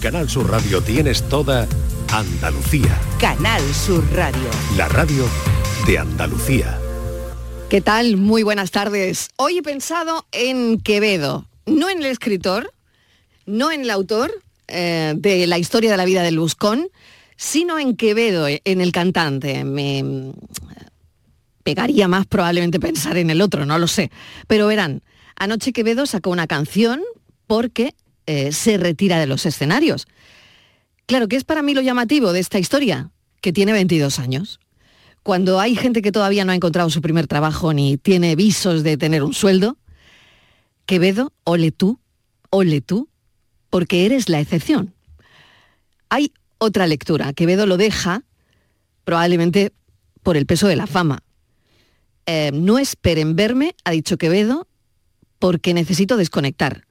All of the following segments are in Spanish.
Canal Sur Radio tienes toda Andalucía. Canal Sur Radio. La radio de Andalucía. ¿Qué tal? Muy buenas tardes. Hoy he pensado en Quevedo, no en el escritor, no en el autor eh, de la historia de la vida del Buscón, sino en Quevedo, en el cantante. Me mm, pegaría más probablemente pensar en el otro, no lo sé. Pero verán, anoche Quevedo sacó una canción porque eh, se retira de los escenarios. Claro, ¿qué es para mí lo llamativo de esta historia? Que tiene 22 años. Cuando hay gente que todavía no ha encontrado su primer trabajo ni tiene visos de tener un sueldo, Quevedo, ole tú, ole tú, porque eres la excepción. Hay otra lectura. Quevedo lo deja probablemente por el peso de la fama. Eh, no esperen verme, ha dicho Quevedo, porque necesito desconectar.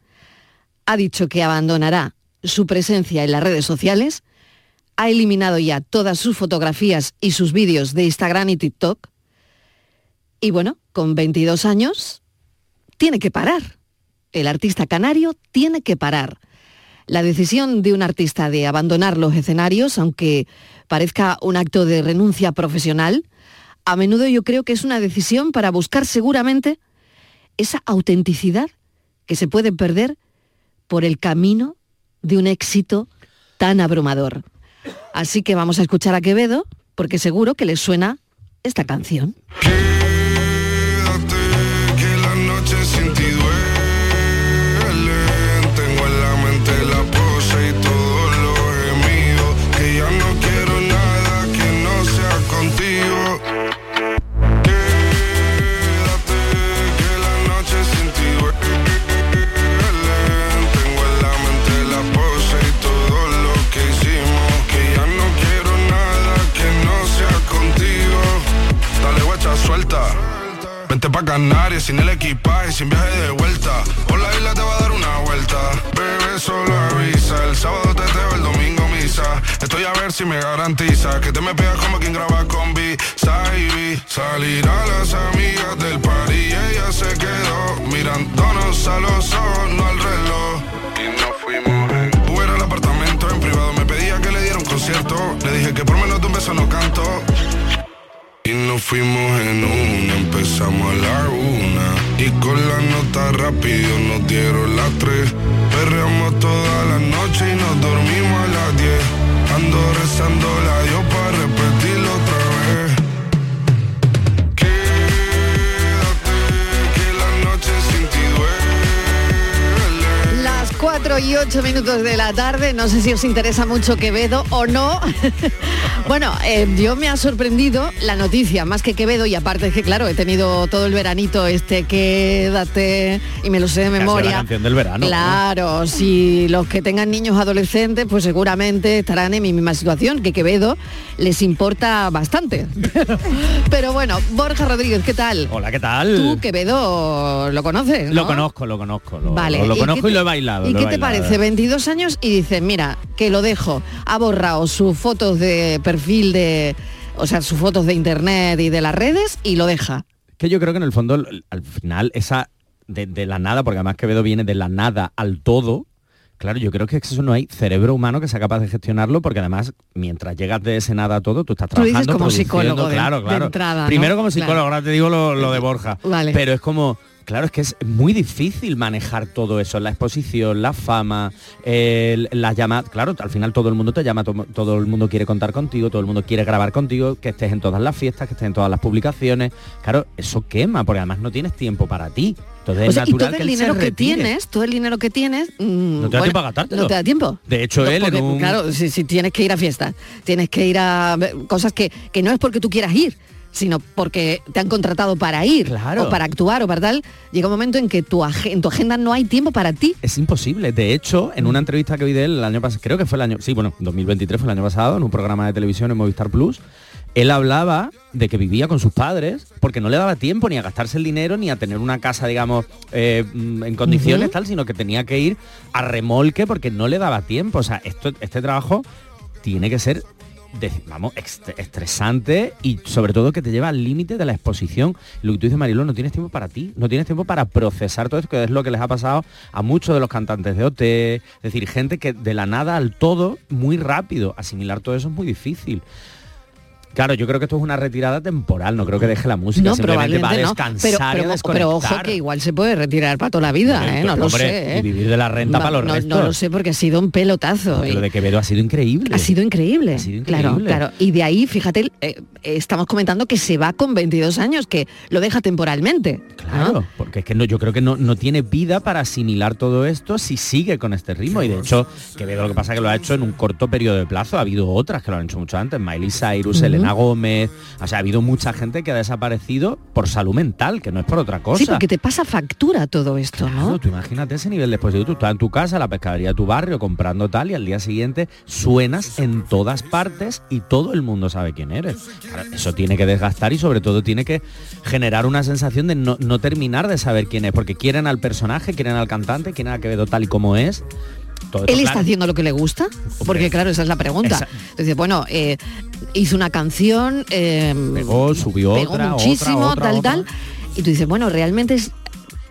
Ha dicho que abandonará su presencia en las redes sociales, ha eliminado ya todas sus fotografías y sus vídeos de Instagram y TikTok, y bueno, con 22 años, tiene que parar. El artista canario tiene que parar. La decisión de un artista de abandonar los escenarios, aunque parezca un acto de renuncia profesional, a menudo yo creo que es una decisión para buscar seguramente esa autenticidad que se puede perder por el camino de un éxito tan abrumador. Así que vamos a escuchar a Quevedo, porque seguro que les suena esta canción. De la tarde, no sé si os interesa mucho Quevedo o no. bueno, eh, yo me ha sorprendido la noticia, más que Quevedo, y aparte es que claro, he tenido todo el veranito este quédate y me lo sé de memoria. la canción del verano. ¿no? Claro, si los que tengan niños adolescentes, pues seguramente estarán en mi misma situación, que Quevedo les importa bastante. Pero, pero bueno, Borja Rodríguez, ¿qué tal? Hola, ¿qué tal? Tú Quevedo lo conoces, Lo ¿no? conozco, lo conozco. Lo, Vale. lo, lo ¿y conozco y lo he bailado. ¿Y qué te parece? 22 años y dices, mira, que lo dejo. Ha borrado sus fotos de perfil de, o sea, sus fotos de internet y de las redes y lo deja. Que yo creo que en el fondo, al- al final, esa de, de la nada, porque además Quevedo viene de la nada al todo, claro, yo creo que eso no hay cerebro humano que sea capaz de gestionarlo, porque además, mientras llegas de ese nada a todo, tú estás Tú dices trabajando, como psicólogo de- claro, de claro. entrada, ¿no? Primero como psicólogo, Claro. ahora te digo lo, lo de Borja. Vale. Pero es como, claro, es que es muy difícil manejar todo eso, la exposición, la fama, el- la llamadas. Claro, al final todo el mundo te llama, to- todo el mundo quiere contar contigo, todo el mundo quiere grabar contigo, que estés en todas las fiestas, que estés en todas las publicaciones. Claro, eso quema, porque además no tienes tiempo para ti. Entonces O es y todo que el dinero que tienes, todo el dinero que tienes, mm, No te da tiempo a gastártelo. No te da tiempo. De hecho, No, él en un- Claro, si, si tienes que ir a fiestas, tienes que ir a cosas que, que no es porque tú quieras ir, sino porque te han contratado para ir, Claro. o para actuar, o para tal, llega un momento en que tu en tu agenda no hay tiempo para ti. Es imposible. De hecho, en una entrevista que vi de él el año pasado, creo que fue el año, sí, bueno, 2023 fue el año pasado, en un programa de televisión en Movistar Plus, él hablaba de que vivía con sus padres porque no le daba tiempo ni a gastarse el dinero ni a tener una casa, digamos, eh, mm, en condiciones tal, sino que tenía que ir a remolque porque no le daba tiempo. O sea, esto, este trabajo tiene que ser de- vamos, estresante y sobre todo que te lleva al límite de la exposición. Lo que tú dices, Marilo, no tienes tiempo para ti, no tienes tiempo para procesar todo esto, que es lo que les ha pasado a muchos de los cantantes de OT, es decir, gente que de la nada al todo, muy rápido, asimilar todo eso es muy difícil. Claro, yo creo que esto es una retirada temporal, no creo que deje la música, No, simplemente va a no. descansar Pero, y a pero, desconectar. pero ojo que igual se puede retirar para toda la vida, ¿eh? No lo Hombre, sé. ¿eh? Y vivir de la renta Va- para los no, restos. no lo sé porque ha sido un pelotazo. Pero y- de Quevedo ha sido increíble. Ha sido increíble. Ha sido Claro, increíble. claro. Y de ahí, fíjate, eh, estamos comentando que se va con 22 años, que lo deja temporalmente. Claro, porque es que no, yo creo que no, no tiene vida para asimilar todo esto si sigue con este ritmo. Y de hecho, Quevedo lo que pasa es que lo ha hecho en un corto periodo de plazo. Ha habido otras que lo han hecho mucho antes, Miley Cyrus, Ujú. Elena Gómez. O sea, ha habido mucha gente que ha desaparecido por salud mental, que no es por otra cosa. Sí, porque te pasa factura todo esto, Claro, ¿no? tú imagínate ese nivel de exposición. Tú estás en tu casa, la pescadería de tu barrio, comprando tal, y al día siguiente suenas en todas partes y todo el mundo sabe quién eres. Claro, eso tiene que desgastar y sobre todo tiene que generar una sensación de no, no terminar de saber quién es, porque quieren al personaje, quieren al cantante, quieren a Quevedo tal y como es. Todo ¿Él está claro, haciendo lo que le gusta? Porque claro, esa es la pregunta. Esa- Entonces, bueno, eh, hizo una canción, eh, Pegó, subió pegó otra, muchísimo, otra, otra, tal, tal. Y tú dices, bueno, realmente es-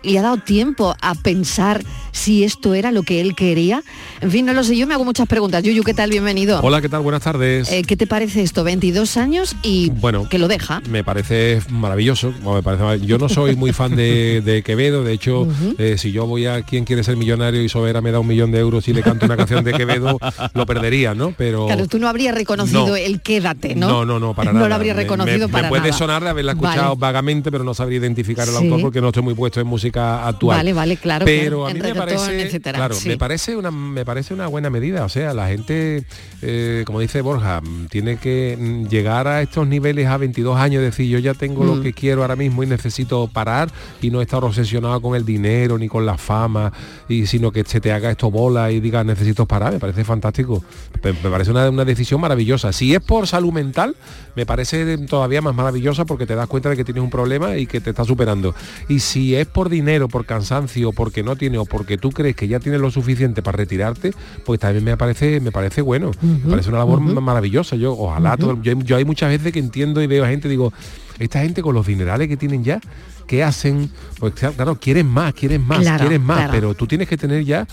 le ha dado tiempo a pensar si esto era lo que él quería. En fin, no lo sé, yo me hago muchas preguntas. Yuyu, ¿qué tal? Bienvenido. Hola, ¿qué tal? Buenas tardes. Eh, ¿Qué te parece esto? 22 años y Bueno, que lo deja. Me parece maravilloso. bueno, me parece yo no soy muy fan de, de Quevedo. De hecho, eh, si yo voy a quien quiere ser millonario y Sobera me da un millón de euros y le canto una canción de Quevedo, lo perdería, ¿no? Pero Claro, tú no habrías reconocido No. el quédate, ¿no? No, no, no, para no nada. lo habría reconocido me, para me puede nada. sonar de haberla escuchado Vale. vagamente, pero no sabría identificar el Sí. autor porque no estoy muy puesto en música actual. Vale, vale, claro, Pero a mí me parece, etcétera, claro, sí. me parece una me parece una buena medida. O sea, la gente, eh, como dice Borja, mm, tiene que mm, llegar a estos niveles a 22 años, decir yo ya tengo Mm. lo que quiero ahora mismo y necesito parar y no estar obsesionado con el dinero ni con la fama, y sino que se te haga esto bola y digas necesito parar. Me parece fantástico. Me, me parece una, una decisión maravillosa. Si es por salud mental, me parece todavía más maravillosa porque te das cuenta de que tienes un problema y que te está superando. Y si es por dinero, por cansancio, porque no tiene o porque tú crees que ya tienes lo suficiente para retirarte, pues también me parece, me parece bueno. Me parece una labor ma- maravillosa. Yo, ojalá, todo yo, yo hay muchas veces que entiendo y veo a gente, digo, esta gente con los dinerales que tienen ya, ¿qué hacen? Pues claro, quieren más, quieren más, Claro, quieren más, claro. pero tú tienes que tener ya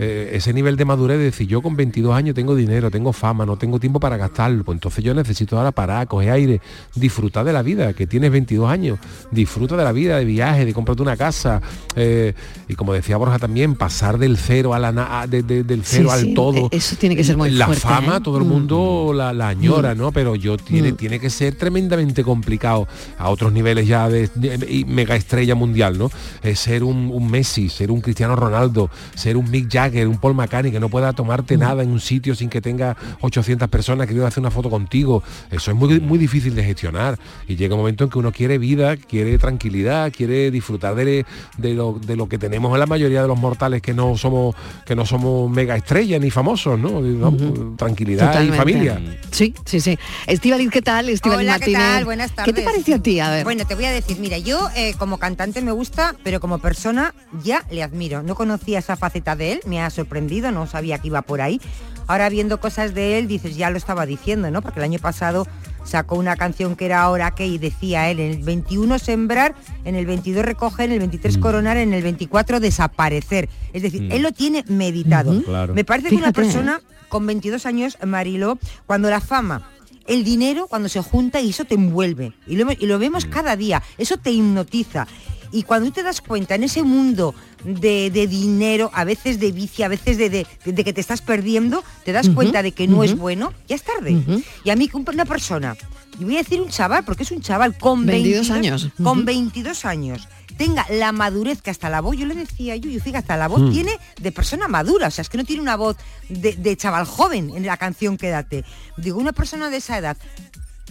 eh, ese nivel de madurez de decir, yo con 22 años tengo dinero, tengo fama, no tengo tiempo para gastarlo, pues entonces yo necesito ahora parar, coger aire, disfrutar de la vida, que tienes 22 años, disfruta de la vida, de viaje, de comprarte una casa, eh, y como decía Borja también, pasar del cero a la na- de- de- del Sí, cero al sí, todo. eh, Eso tiene que ser muy la fuerte. fama ¿eh? todo el Mm. mundo la, la añora, ¿no? Pero yo tiene, Mm. tiene que ser tremendamente complicado a otros niveles ya de, de- y mega estrella mundial, ¿no? Eh, ser un, un Messi, ser un Cristiano Ronaldo, ser un Mick Jagger, un Paul McCartney que no pueda tomarte Mm. nada en un sitio sin que tenga 800 personas que quieran hacer una foto contigo. Eso es muy, muy difícil de gestionar. Y llega un momento en que uno quiere vida, quiere tranquilidad, quiere disfrutar de, de lo, de lo que tenemos en la mayoría de los mortales que no somos que no somos mega estrellas ni famosos, ¿no? ¿no? Tranquilidad Totalmente. y familia. Sí, sí, sí. Estivaliz, ¿qué tal? Estivaliz Hola, ¿qué Martínez. tal? Buenas tardes. ¿Qué te pareció a ti? A ver. Bueno, te voy a decir, mira, yo eh, como cantante me gusta, pero como persona ya le admiro. No conocía esa faceta de él, me ha sorprendido, no sabía que iba por ahí. Ahora viendo cosas de él, dices, ya lo estaba diciendo, ¿no? Porque el año pasado sacó una canción que era Ahora que y decía él, en el 21 sembrar, en el 22 recoger, en el 23 Mm. coronar, en el 24 desaparecer. Es decir, Mm. él lo tiene meditado. Claro. Me parece que una persona con 22 años, Marilo, cuando la fama el dinero cuando se junta y eso te envuelve. Y lo, y lo vemos cada día. Eso te hipnotiza. Y cuando tú te das cuenta en ese mundo de, de dinero, a veces de vicio, a veces de, de- de que te estás perdiendo, te das cuenta de que no es bueno, ya es tarde. Y a mí una persona, y voy a decir un chaval, porque es un chaval con 22 22, años. Con Ujú. 22 años tenga la madurez que hasta la voz, yo le decía Yuyu, fíjate, hasta la voz Mm. tiene de persona madura, o sea, es que no tiene una voz de, de chaval joven en la canción Quédate. Digo, una persona de esa edad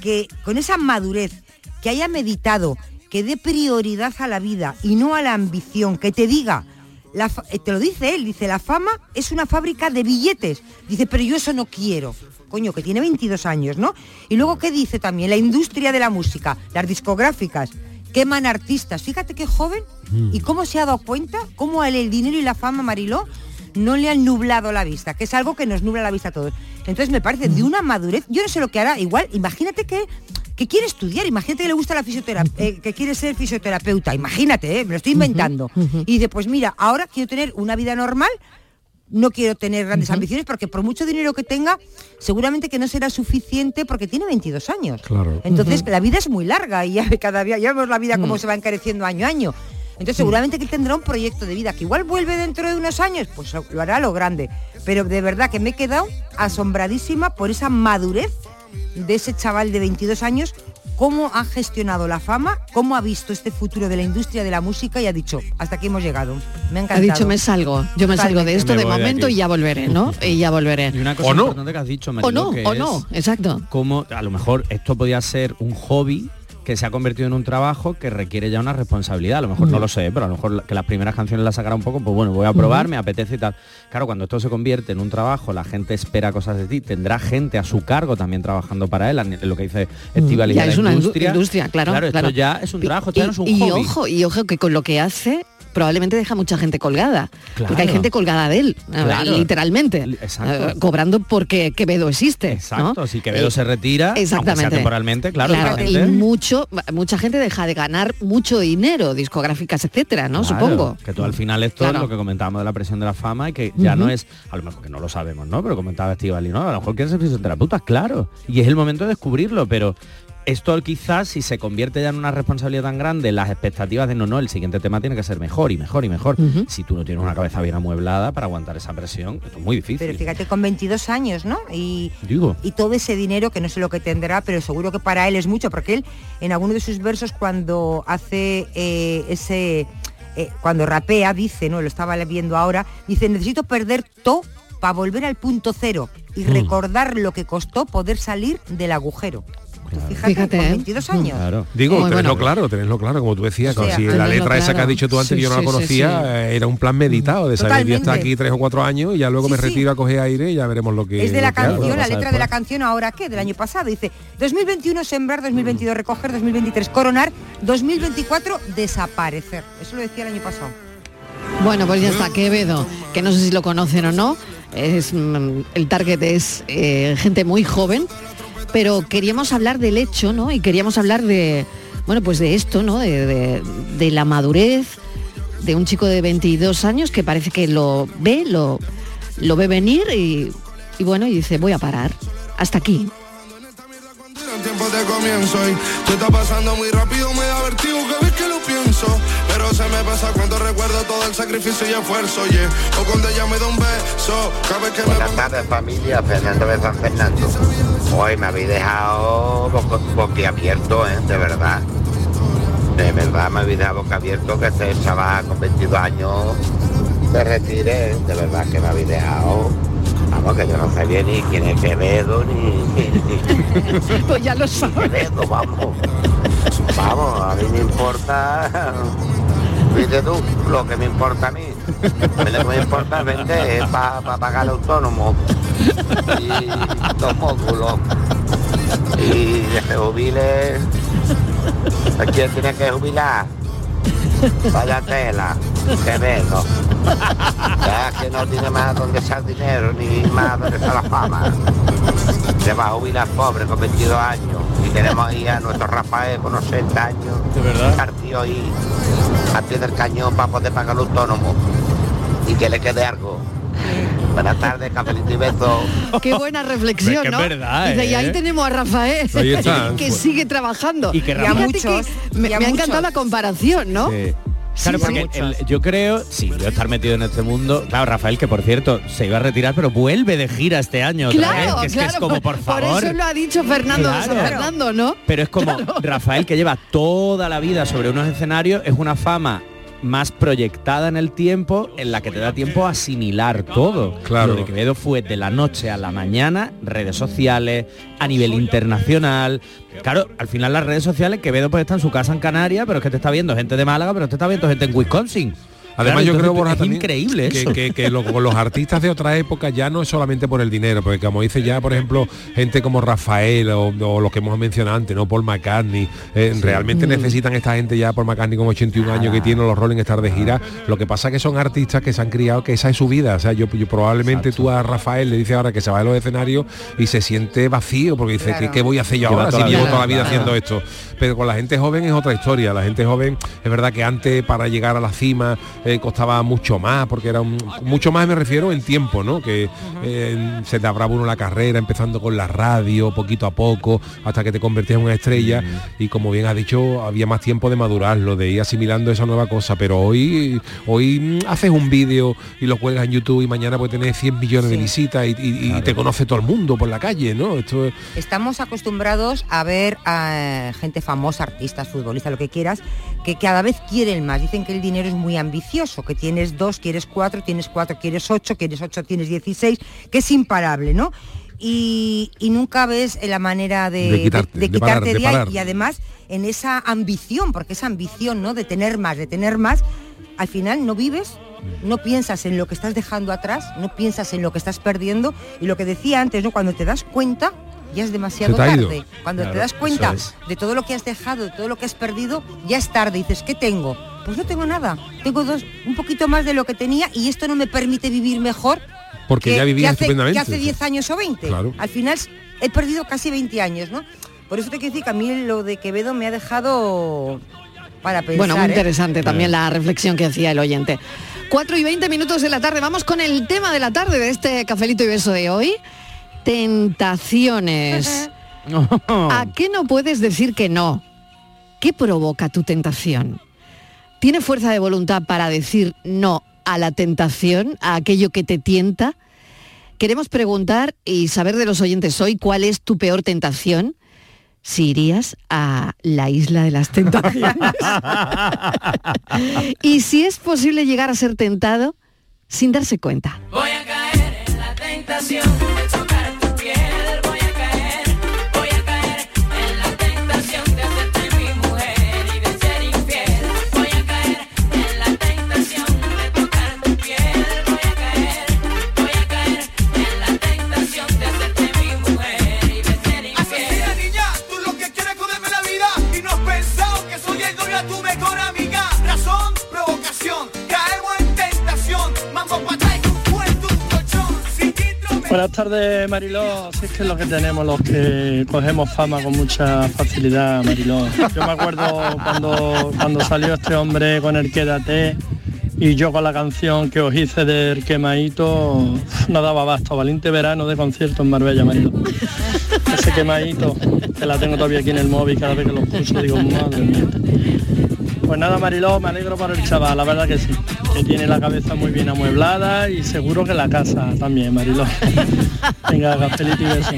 que con esa madurez, que haya meditado, que dé prioridad a la vida y no a la ambición, que te diga, la eh, te lo dice él, dice, la fama es una fábrica de billetes. Dice, pero yo eso no quiero. Coño, que tiene 22 años, ¿no? Y luego, ¿qué dice también? La industria de la música, las discográficas, queman artistas. Fíjate qué joven y cómo se ha dado cuenta, cómo él el dinero y la fama, Mariló, no le han nublado la vista, que es algo que nos nubla la vista a todos. Entonces me parece de una madurez, yo no sé lo que hará, igual, imagínate que, que quiere estudiar, imagínate que le gusta la fisioterapia, que quiere ser fisioterapeuta, imagínate, eh, me lo estoy inventando. Y dice, pues mira, ahora quiero tener una vida normal, no quiero tener grandes ambiciones porque por mucho dinero que tenga, seguramente que no será suficiente porque tiene 22 años. Claro. Entonces la vida es muy larga y ya cada día ya vemos la vida cómo se va encareciendo año a año. Entonces seguramente que él tendrá un proyecto de vida que igual vuelve dentro de unos años, pues lo hará a lo grande. Pero de verdad que me he quedado asombradísima por esa madurez de ese chaval de 22 años cómo ha gestionado la fama, cómo ha visto este futuro de la industria de la música y ha dicho, hasta aquí hemos llegado. Me ha Ha encantado. dicho, me salgo, yo me salgo de esto Me de momento y ya volveré, ¿no? Y ya volveré. Y una cosa O no. importante que has dicho, O no, que o es no, exacto. Cómo a lo mejor esto podía ser un hobby que se ha convertido en un trabajo que requiere ya una responsabilidad. A lo mejor no lo sé, pero a lo mejor que las primeras canciones las sacará un poco, pues bueno, voy a probar, me apetece y tal. Claro, cuando esto se convierte en un trabajo, la gente espera cosas de ti, tendrá gente a su cargo también trabajando para él, en lo que dice Estivali Ya de la es una industria. industria, claro. Claro, esto ya es un Y- trabajo, esto ya no es un y, hobby. ojo, y ojo que con lo que hace probablemente deja mucha gente colgada. Claro. Porque hay gente colgada de él, Claro. literalmente. Exacto. eh, cobrando porque Quevedo existe. Exacto, ¿no? si Quevedo Eh, se retira, aunque sea Exactamente. temporalmente, claro, Claro, la y mucho, mucha gente deja de ganar mucho dinero, discográficas, etcétera, ¿no? Supongo. Que tú al final esto es lo que comentábamos de la presión de la fama y que ya no es, a lo mejor que no lo sabemos, ¿no? Pero comentaba Estivali, ¿no? A lo mejor quieres ser fisioterapeuta, claro. Y es el momento de descubrirlo, pero esto quizás si se convierte ya en una responsabilidad tan grande, las expectativas de no, no, el siguiente tema tiene que ser mejor y mejor y mejor. Si tú no tienes una cabeza bien amueblada para aguantar esa presión, esto es muy difícil. Pero fíjate, con 22 años, ¿no? Y, Digo. y todo ese dinero, que no sé lo que tendrá, pero seguro que para él es mucho, porque él en alguno de sus versos cuando hace eh, ese, eh, cuando rapea, dice, ¿no? Lo estaba viendo ahora, dice, necesito perder todo para volver al punto cero y Mm. recordar lo que costó poder salir del agujero. Tú fíjate, Fíjate, con ¿eh? 22 años. Claro. Digo, Muy tenerlo bueno. claro, tenerlo claro, como tú decías, O sea, si la letra esa que has dicho tú antes Sí, yo no la sí, conocía, sí. eh, era un plan meditado de saber yo estar aquí tres o cuatro años y ya luego Sí, me sí. retiro a coger aire y ya veremos lo que Es de la hago. canción, la letra de la después. canción ahora qué, del año pasado. Dice 2021 sembrar, 2022 recoger, 2023 coronar, 2024 desaparecer. Eso lo decía el año pasado. Bueno, pues ya está, Quevedo, que no sé si lo conocen o no, es, mm, el target es eh, gente muy joven, pero queríamos hablar del hecho, ¿no? Y queríamos hablar de, bueno, pues de esto, ¿no? De, la madurez de un chico de 22 años que parece que lo ve, lo, ve venir y, bueno, y dice, voy a parar. Hasta aquí. Pero se me pasa cuando recuerdo todo el sacrificio y esfuerzo, yeah. O cuando ella me da un beso, cada vez que me Buenas pongo... tardes familia, Fernando de San Fernando. Hoy me habéis dejado boca- boquiabierto, ¿eh? de verdad. De verdad me habéis dejado boquiabierto que este chaval con 22 años se retire, ¿eh? de verdad que me habéis dejado. Vamos, que yo no sé bien ni quién es Quevedo, ni, ni, ni- Pues ya lo sabes. Quevedo, vamos. Vamos, a mí me importa, lo que me importa a mí. Lo que me importa es vender para pagar el autónomo y los módulos. Y que se jubile, ¿a quién tiene que jubilar? Vaya tela, Quevedo. Ya que no tiene más donde echar dinero, ni más donde echar la fama. Se va a jubilar pobre con 22 años. Y tenemos ahí a nuestro Rafael con 80 años. De verdad. Partido ahí al pie del cañón para poder pagar el autónomo. Y que le quede algo. Buenas tardes, cafelito y besos. Qué buena reflexión, que es ¿no? verdad, Dice, y ahí ¿eh? tenemos a Rafael, que sigue trabajando. Y que me, y a me ha encantado la comparación, ¿no? Sí. Claro, Sí, porque sí. el- yo creo, sí, yo estar metido en este mundo, claro, Rafael, que por cierto, se iba a retirar, pero vuelve de gira este año otra vez, Claro, que es, que claro, es como, por favor. eso lo ha dicho Fernando de San Claro. Fernando, ¿no? Pero es como Rafael que lleva toda la vida sobre unos escenarios, es una fama más proyectada en el tiempo, en la que te da tiempo a asimilar todo. Claro. Lo de Quevedo fue de la noche a la mañana, redes sociales, a nivel internacional. Claro, al final las redes sociales, Quevedo pues está en su casa en Canarias, pero es que te está viendo gente de Málaga, pero te está viendo gente en Wisconsin. Además yo creo, Borja, es también increíble que, eso. que- que lo- los artistas de otra época ya no es solamente por el dinero, porque como dice ya, por ejemplo, gente como Rafael o, o los que hemos mencionado antes, ¿no? Paul McCartney, eh, realmente Mm. necesitan esta gente ya, Paul McCartney con 81 años que tiene los Rolling Stars de gira. Lo que pasa que son artistas que se han criado, que esa es su vida. O sea, yo, yo probablemente tú a Rafael le dices ahora que se va de los escenarios y se siente vacío, porque dice, Claro. ¿qué, qué voy a hacer yo Lleva ahora si llevo toda la vida haciendo esto? Pero con la gente joven es otra historia. La gente joven, es verdad que antes para llegar a la cima eh, costaba mucho más, porque era un, mucho más me refiero en tiempo, ¿no? Que eh, se te abraba uno la carrera, empezando con la radio, poquito a poco, hasta que te convertías en una estrella. Y como bien ha dicho, había más tiempo de madurarlo, de ir asimilando esa nueva cosa. Pero hoy, hoy mm, haces un vídeo y lo cuelgas en YouTube y mañana puede tener 100 millones de visitas y, y- y te conoce todo el mundo por la calle, ¿no? Esto es- Estamos acostumbrados a ver a gente famosa, artistas, futbolistas, lo que quieras, que cada vez quieren más. Dicen que el dinero es muy ambicioso, que tienes dos, quieres cuatro, tienes cuatro, quieres ocho, quieres ocho, tienes dieciséis, que es imparable, ¿no? Y, y nunca ves la manera de, De quitarte, de quitarte parar, de parar. y además en esa ambición, porque esa ambición, ¿no? De tener más, de tener más, al final no vives, no piensas en lo que estás dejando atrás, no piensas en lo que estás perdiendo y lo que decía antes, ¿no? Cuando te das cuenta ya es demasiado tarde. Cuando Claro, te das cuenta es. de todo lo que has dejado, de todo lo que has perdido, ya es tarde. Dices, ¿qué tengo? Pues no tengo nada. Tengo dos, un poquito más de lo que tenía y esto no me permite vivir mejor porque que, ya que vivías hace, estupendamente. que hace 10 años o 20. Claro. Al final he perdido casi 20 años, ¿no? Por eso te quiero decir que a mí lo de Quevedo me ha dejado para pensar. Bueno, muy ¿eh? interesante también la reflexión que hacía el oyente. 4 y 20 minutos de la tarde. Vamos con el tema de la tarde de este cafelito y beso de hoy. Tentaciones. ¿A qué no puedes decir que no? ¿Qué provoca tu tentación? ¿Tiene fuerza de voluntad para decir no a la tentación, a aquello que te tienta? Queremos preguntar y saber de los oyentes hoy cuál es tu peor tentación. Si irías a la isla de las tentaciones. y si es posible llegar a ser tentado sin darse cuenta. Voy a caer en la tentación Buenas tardes, Mariló. Si es que es lo que tenemos los que cogemos fama con mucha facilidad, Mariló. Yo me acuerdo cuando, cuando salió este hombre con el Quédate y yo con la canción que os hice del quemadito no daba abasto. Valiente verano de concierto en Marbella, Mariló. Ese quemadito, que la tengo todavía aquí en el móvil cada vez que lo escucho, digo, madre mía. Pues nada, Mariló, me alegro por el chaval, la verdad que sí. Que tiene la cabeza muy bien amueblada y seguro que la casa también, Mariló. Venga, cafelito y beso.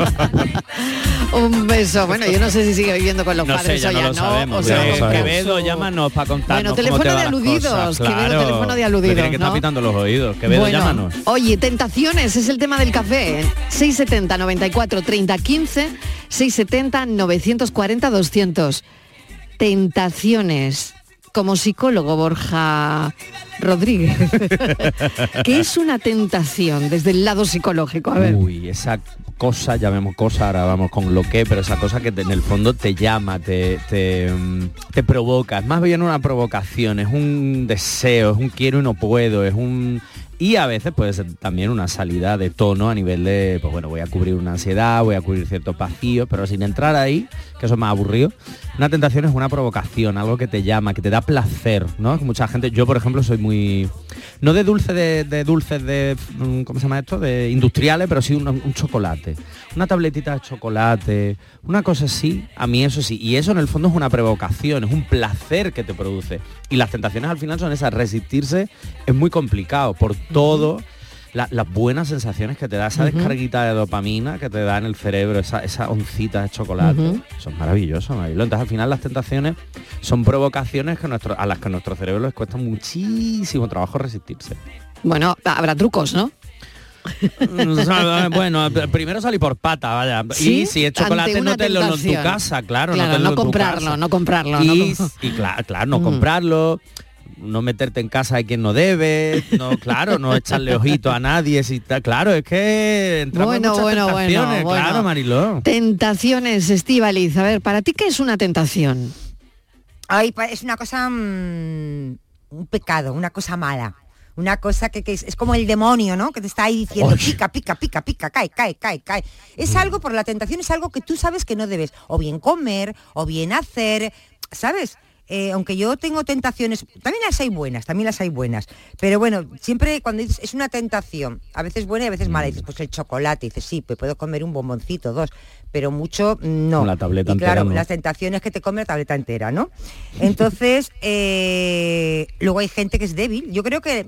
Un beso. Bueno, yo no sé si sigue viviendo con los No padres sé, ya o no ya lo no. sabemos. o sea, Ya lo sabemos. Quevedo, llámanos para contarnos Bueno, teléfono cómo te de aludidos, cosas. Quevedo, Claro. teléfono de aludidos, tiene que estar ¿no? pitando los oídos. Quevedo, bueno, llámanos. oye, tentaciones es el tema del café. 670 94 30 15 670 940 200. Tentaciones. Como psicólogo Borja Rodríguez. ¿Qué es una tentación desde el lado psicológico? A ver. Uy, esa cosa, llamemos cosa, ahora vamos con lo que, pero esa cosa que te- en el fondo te llama, te, te, mm, te provoca. Es más bien una provocación, es un deseo, es un quiero y no puedo, es un... Y a veces puede ser también una salida de tono a nivel de, pues bueno, voy a cubrir una ansiedad, voy a cubrir ciertos vacíos, pero sin entrar ahí, que eso es más aburrido, una tentación es una provocación, algo que te llama, que te da placer, ¿no? Mucha gente, yo por ejemplo soy muy, no de dulce de, de dulces de, mm, ¿cómo se llama esto? De industriales, pero sí un, chocolate, una tabletita de chocolate, una cosa así, a mí eso sí, y eso en el fondo es una provocación, es un placer que te produce. Y las tentaciones al final son esas, resistirse es muy complicado por todo la- las buenas sensaciones que te da esa descarguita de dopamina que te da en el cerebro, esa, esa oncita de chocolate. Ujú. Eso es maravilloso, Marilo. Entonces al final las tentaciones son provocaciones que nuestro, a las que a nuestro cerebro les cuesta muchísimo trabajo resistirse. Bueno, habrá trucos, ¿no? bueno, primero salí por pata, vaya. ¿Sí? Y si es chocolate no te lo en tu casa, claro. Claro, no, no comprarlo, no comprarlo, no Y, com- y claro, claro, no Mm. comprarlo. No meterte en casa de quien no debe, no, claro, no echarle ojito a nadie, si está, claro, es que entramos en Bueno, muchas bueno, bueno, tentaciones, bueno. claro, Mariló. Tentaciones, Estíbaliz. A ver, ¿para ti qué es una tentación? Ay, es una cosa, mm, un pecado, una cosa mala. Una cosa que, que es, es como el demonio, ¿no? Que te está ahí diciendo, pica, pica, pica, pica, cae, cae, cae, cae. Es algo, por la tentación es algo que tú sabes que no debes, o bien comer, o bien hacer, ¿sabes? Eh, aunque yo tengo tentaciones, también las hay buenas, también las hay buenas. Pero bueno, siempre cuando dices, es una tentación, a veces buena y a veces mala, dices, pues el chocolate, dices, sí, pues puedo comer un bomboncito, dos, pero mucho no. La tableta Y claro, entera no. las tentaciones que te come la tableta entera, ¿no? Entonces, eh, luego hay gente que es débil. Yo creo que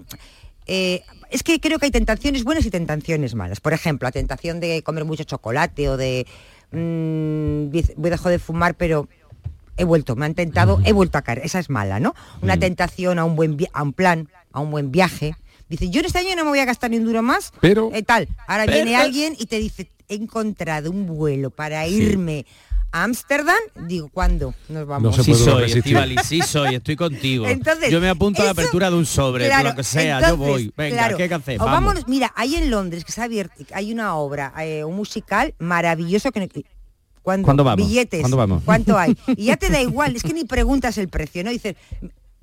eh, es que creo que hay tentaciones buenas y tentaciones malas. Por ejemplo, la tentación de comer mucho chocolate o de mm, voy a dejar de fumar, pero he vuelto, me han tentado, he vuelto a caer. Esa es mala, ¿no? Una tentación a un buen a un plan, a un buen viaje. Dice, yo en este año no me voy a gastar ni un duro más. Pero- eh, tal. Ahora Pero- viene alguien y te dice, he encontrado un vuelo para irme a Ámsterdam. Digo, ¿cuándo nos vamos? se Sí soy, sí soy, estoy contigo. Entonces, yo me apunto a la apertura de un sobre, Claro, lo que sea, yo voy. Venga, claro, ¿qué o Vamos. vámonos, mira, hay en Londres que se ha abierto, hay una obra, eh, un musical maravilloso que ¿Cuándo? ¿Cuándo vamos? Billetes. ¿Cuándo vamos? ¿Cuánto hay? Y ya te da igual, es que ni preguntas el precio, ¿no? Dices,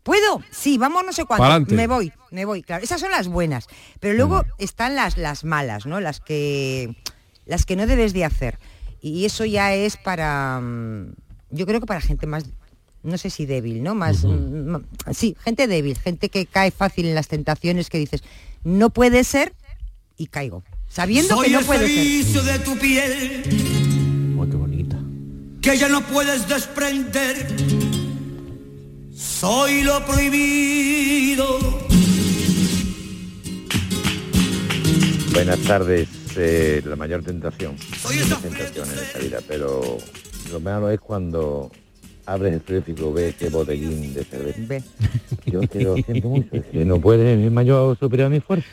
¿puedo? Sí, vamos no sé cuánto. Pa'lante. Me voy, me voy, claro. Esas son las buenas. Pero luego Mm. están las, las malas, ¿no? Las que las que no debes de hacer. Y eso ya es para mm, yo creo que para gente más no sé si débil, ¿no? Más mm, sí, gente débil, gente que cae fácil en las tentaciones que dices, no puede ser y caigo. Sabiendo Soy que no el puede ser. de tu piel. Que ya no puedes desprender. Soy lo prohibido. Buenas tardes. eh, la mayor tentación. Soy esa tentaciones en esta vida, pero lo malo es cuando abres el frigorífico, ves qué botellín de cerveza. Ve. Yo que lo siento mucho, que no puede mi mayor superar mi fuerza.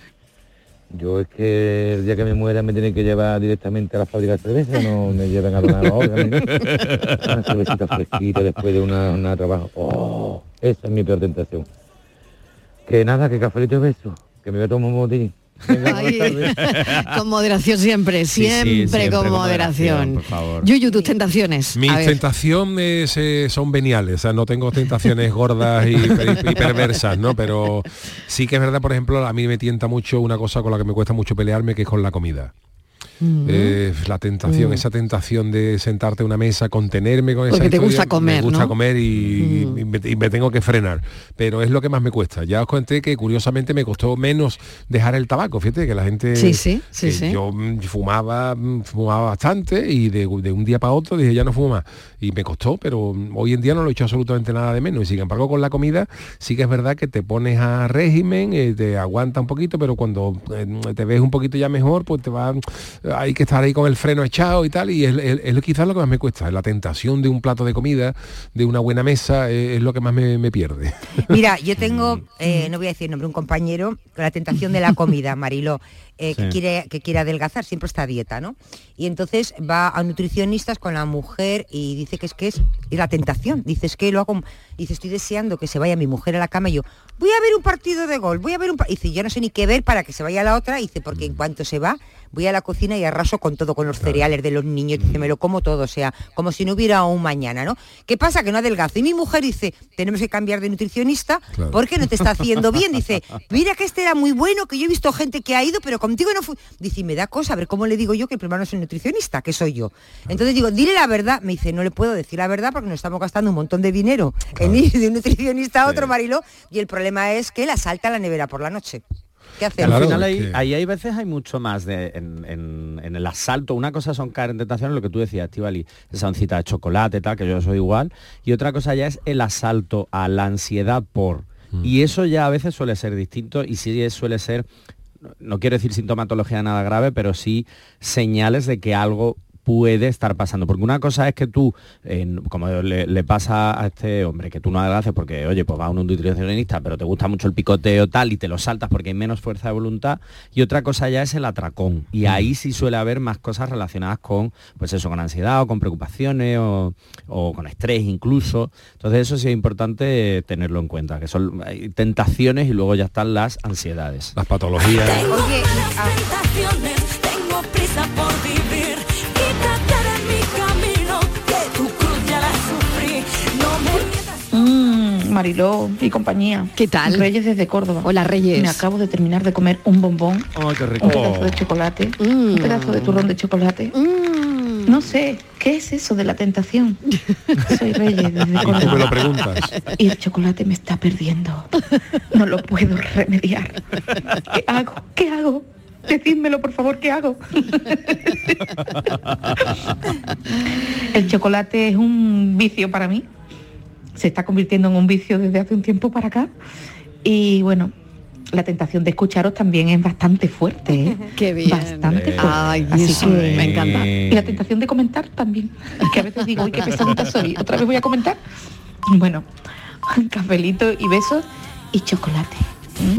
Yo es que el día que me muera me tienen que llevar directamente a la fábrica de cerveza, no me lleven a donar órganos. Una cervecita fresquita después de una trabajo. Oh, esa es mi peor tentación. Que nada, que cafelito y beso, que me voy a tomar un botellín. Ay, con moderación siempre, Sí, sí, siempre, con con moderación. moderación, por favor. Yuyu, tus tentaciones. Mis tentaciones eh, son veniales, o sea, no tengo tentaciones gordas y, y- y perversas, ¿no? Pero sí que es verdad, por ejemplo, a mí me tienta mucho una cosa con la que me cuesta mucho pelearme, que es con la comida. Eh, la tentación, esa tentación de sentarte a una mesa, contenerme con esa Porque te historia, gusta comer, Me gusta ¿no? comer y, y me, y me tengo que frenar. Pero es lo que más me cuesta. Ya os conté que curiosamente me costó menos dejar el tabaco. Fíjate que la gente... Sí, sí, sí, sí. Yo mm, fumaba, mm, fumaba bastante y de, de un día para otro dije ya no fumo más. Y me costó, pero mm, hoy en día no lo he hecho absolutamente nada de menos. Y sin embargo con la comida sí que es verdad que te pones a régimen, eh, te aguanta un poquito, pero cuando eh, te ves un poquito ya mejor, pues te va, hay que estar ahí con el freno echado y tal. Y es, es- es quizás lo que más me cuesta. La tentación de un plato de comida, de una buena mesa, eh, es lo que más me, me pierde. Mira, yo tengo, eh, no voy a decir nombre, un compañero con la tentación de la comida, Mariló, eh, que, quiere, que quiere adelgazar, siempre está a dieta, ¿no? Y entonces va a nutricionistas con la mujer y dice que es que es, es la tentación. Dice, es que lo hago, dice, estoy deseando que se vaya mi mujer a la cama y yo, voy a ver un partido de gol, voy a ver un partido. Dice, yo no sé ni qué ver para que se vaya la otra. Dice, porque en cuanto se va, voy a la cocina y arraso con todo, con los cereales de los niños, dice, me lo como todo, o sea, como si no hubiera un mañana, ¿no? ¿Qué pasa? Que no adelgazo. Y mi mujer dice, tenemos que cambiar de nutricionista Claro. porque no te está haciendo bien. Dice, mira que este era muy bueno, que yo he visto gente que ha ido, pero contigo no fue. Dice, y me da cosa, a ver cómo le digo yo que primero no soy nutricionista, que soy yo. Entonces digo, dile la verdad. Me dice, no le puedo decir la verdad porque nos estamos gastando un montón de dinero en ir de un nutricionista a otro, Marilo, y el problema es que la salta a la nevera por la noche. ¿Qué Al hacemos? Claro, final es ahí, que- ahí hay veces hay mucho más de, en, en- en el asalto. Una cosa son caer en tentaciones, lo que tú decías, Estivali, esa oncita de chocolate, tal, que yo soy igual. Y otra cosa ya es el asalto a la ansiedad por. Y eso ya a veces suele ser distinto y sí es- suele ser, no- quiero decir sintomatología nada grave, pero sí señales de que algo puede estar pasando. Porque una cosa es que tú, en- como le, le pasa a este hombre, que tú no adelgaces porque, oye, pues va a un nutricionista, pero te gusta mucho el picoteo tal y te lo saltas porque hay menos fuerza de voluntad. Y otra cosa ya es el atracón. Y ahí sí suele haber más cosas relacionadas con, pues eso, con ansiedad o con preocupaciones o, o con estrés incluso. Entonces eso sí es importante tenerlo en cuenta, que son hay tentaciones y luego ya están las ansiedades. Las patologías. Oye, Tentaciones, tengo prisa por Mariló y compañía. ¿Qué tal? Reyes desde Córdoba. Hola, Reyes. Me acabo de terminar de comer un bombón, ¡Ay, qué un pedazo de chocolate, un pedazo de turrón de chocolate. No sé, ¿qué es eso de la tentación? Soy Reyes desde Y tú me Córdoba. lo preguntas. Y el chocolate me está perdiendo. No lo puedo remediar. ¿Qué hago? ¿Qué hago? Decídmelo, por favor, ¿qué hago? El chocolate es un vicio para mí. Se está convirtiendo en un vicio desde hace un tiempo para acá. Y bueno, la tentación de escucharos también es bastante fuerte. ¿eh? Qué bien. Bastante fuerte. Ay, Así eso que- me encanta. Y la tentación de comentar también. Que a veces digo, uy, qué pesadita soy. ¿Otra vez voy a comentar? Bueno, cafelito y besos y chocolate.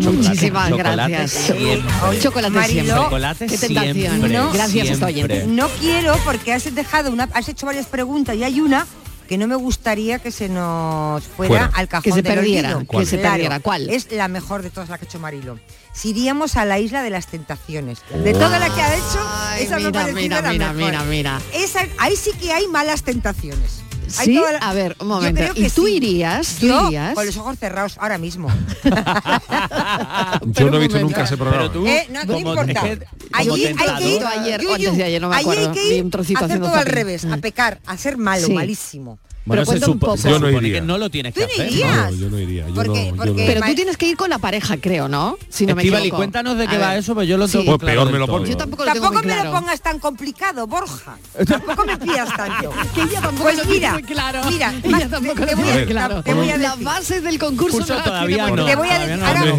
Muchísimas chocolate gracias. siempre. Chocolate Mariló, siempre. Chocolate Qué tentación. siempre, ¿no? Gracias, siempre. estoy oyente. no quiero porque has dejado una, has hecho varias preguntas y hay una que no me gustaría que se nos fuera, Fuera. al cajón Que se del perdiera, olvido. que se perdiera. ¿Cuál? Es la mejor de todas las que ha hecho Marilo. Si iríamos a la isla de las tentaciones. De todas las que ha hecho, Ay, esa mira, mira, la mira, mejor. mira, mira. Esa, ahí sí que hay malas tentaciones. Sí, toda a ver, un Yo momento. ¿Y tú sí. irías? ¿Tú Yo, irías? con los ojos cerrados, ahora mismo. Yo no he visto nunca ese programa. Pero tú, Eh, no, no importa. es que Allí como hay que tentador- ir ayer o Yuyu, antes de ayer, no me acuerdo. hay que Vi ir un trocito a hacer haciendo todo al revés, a Mm. pecar, a ser malo, Sí. malísimo. Bueno, Pero se, cuenta un supo- poco. se Yo no supone iría. que no lo tienes Tú que hacer. irías. No, yo no iría. Yo Porque- no, yo no. porque- Pero tú tienes que ir con la pareja, creo, ¿no? Si no me equivoco. cuéntanos de A qué va ver. eso, pues yo lo Sí. tengo Pues claro peor me lo todo. pone. Yo tampoco lo Tampoco me claro. lo pongas tan complicado, Borja. Tampoco me pidas tanto. Que ella tampoco Pues lo mira, claro. mira, ella ma- tampoco te- voy a- muy claro. te voy a Las decir. bases del concurso Curso no todavía no. Te voy a decir,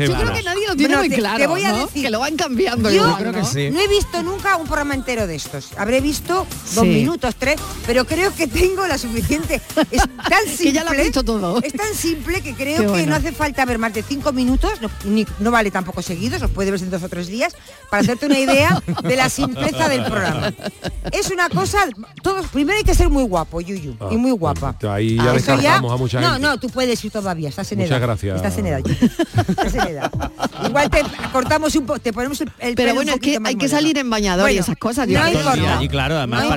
Yo creo que nadie lo tiene muy claro, te voy a decir. Que lo van cambiando Yo creo que ¿no? sí. No he visto nunca un programa entero de estos. Habré visto dos minutos, tres, pero creo que tengo la suficiente. Es tan simple. Que ya lo has visto todo. Es tan simple que creo que no hace falta ver más de cinco minutos, no, ni- no vale tampoco seguidos, los puede ver en dos o tres días, para hacerte una idea de la simpleza del programa. Es una cosa, todos, primero hay que ser muy guapo, Yuyu, Ah, y muy guapa. pues Ahí ya Ah, eso descartamos a mucha no, gente. no, tú puedes ir todavía, estás en Muchas edad. gracias. Estás en edad, Yuyu. Estás en edad. Igual te cortamos un poco, te ponemos el, el Pero pelo un bueno, es que hay que salir en bañador y esas cosas. no importa. allí, claro, además No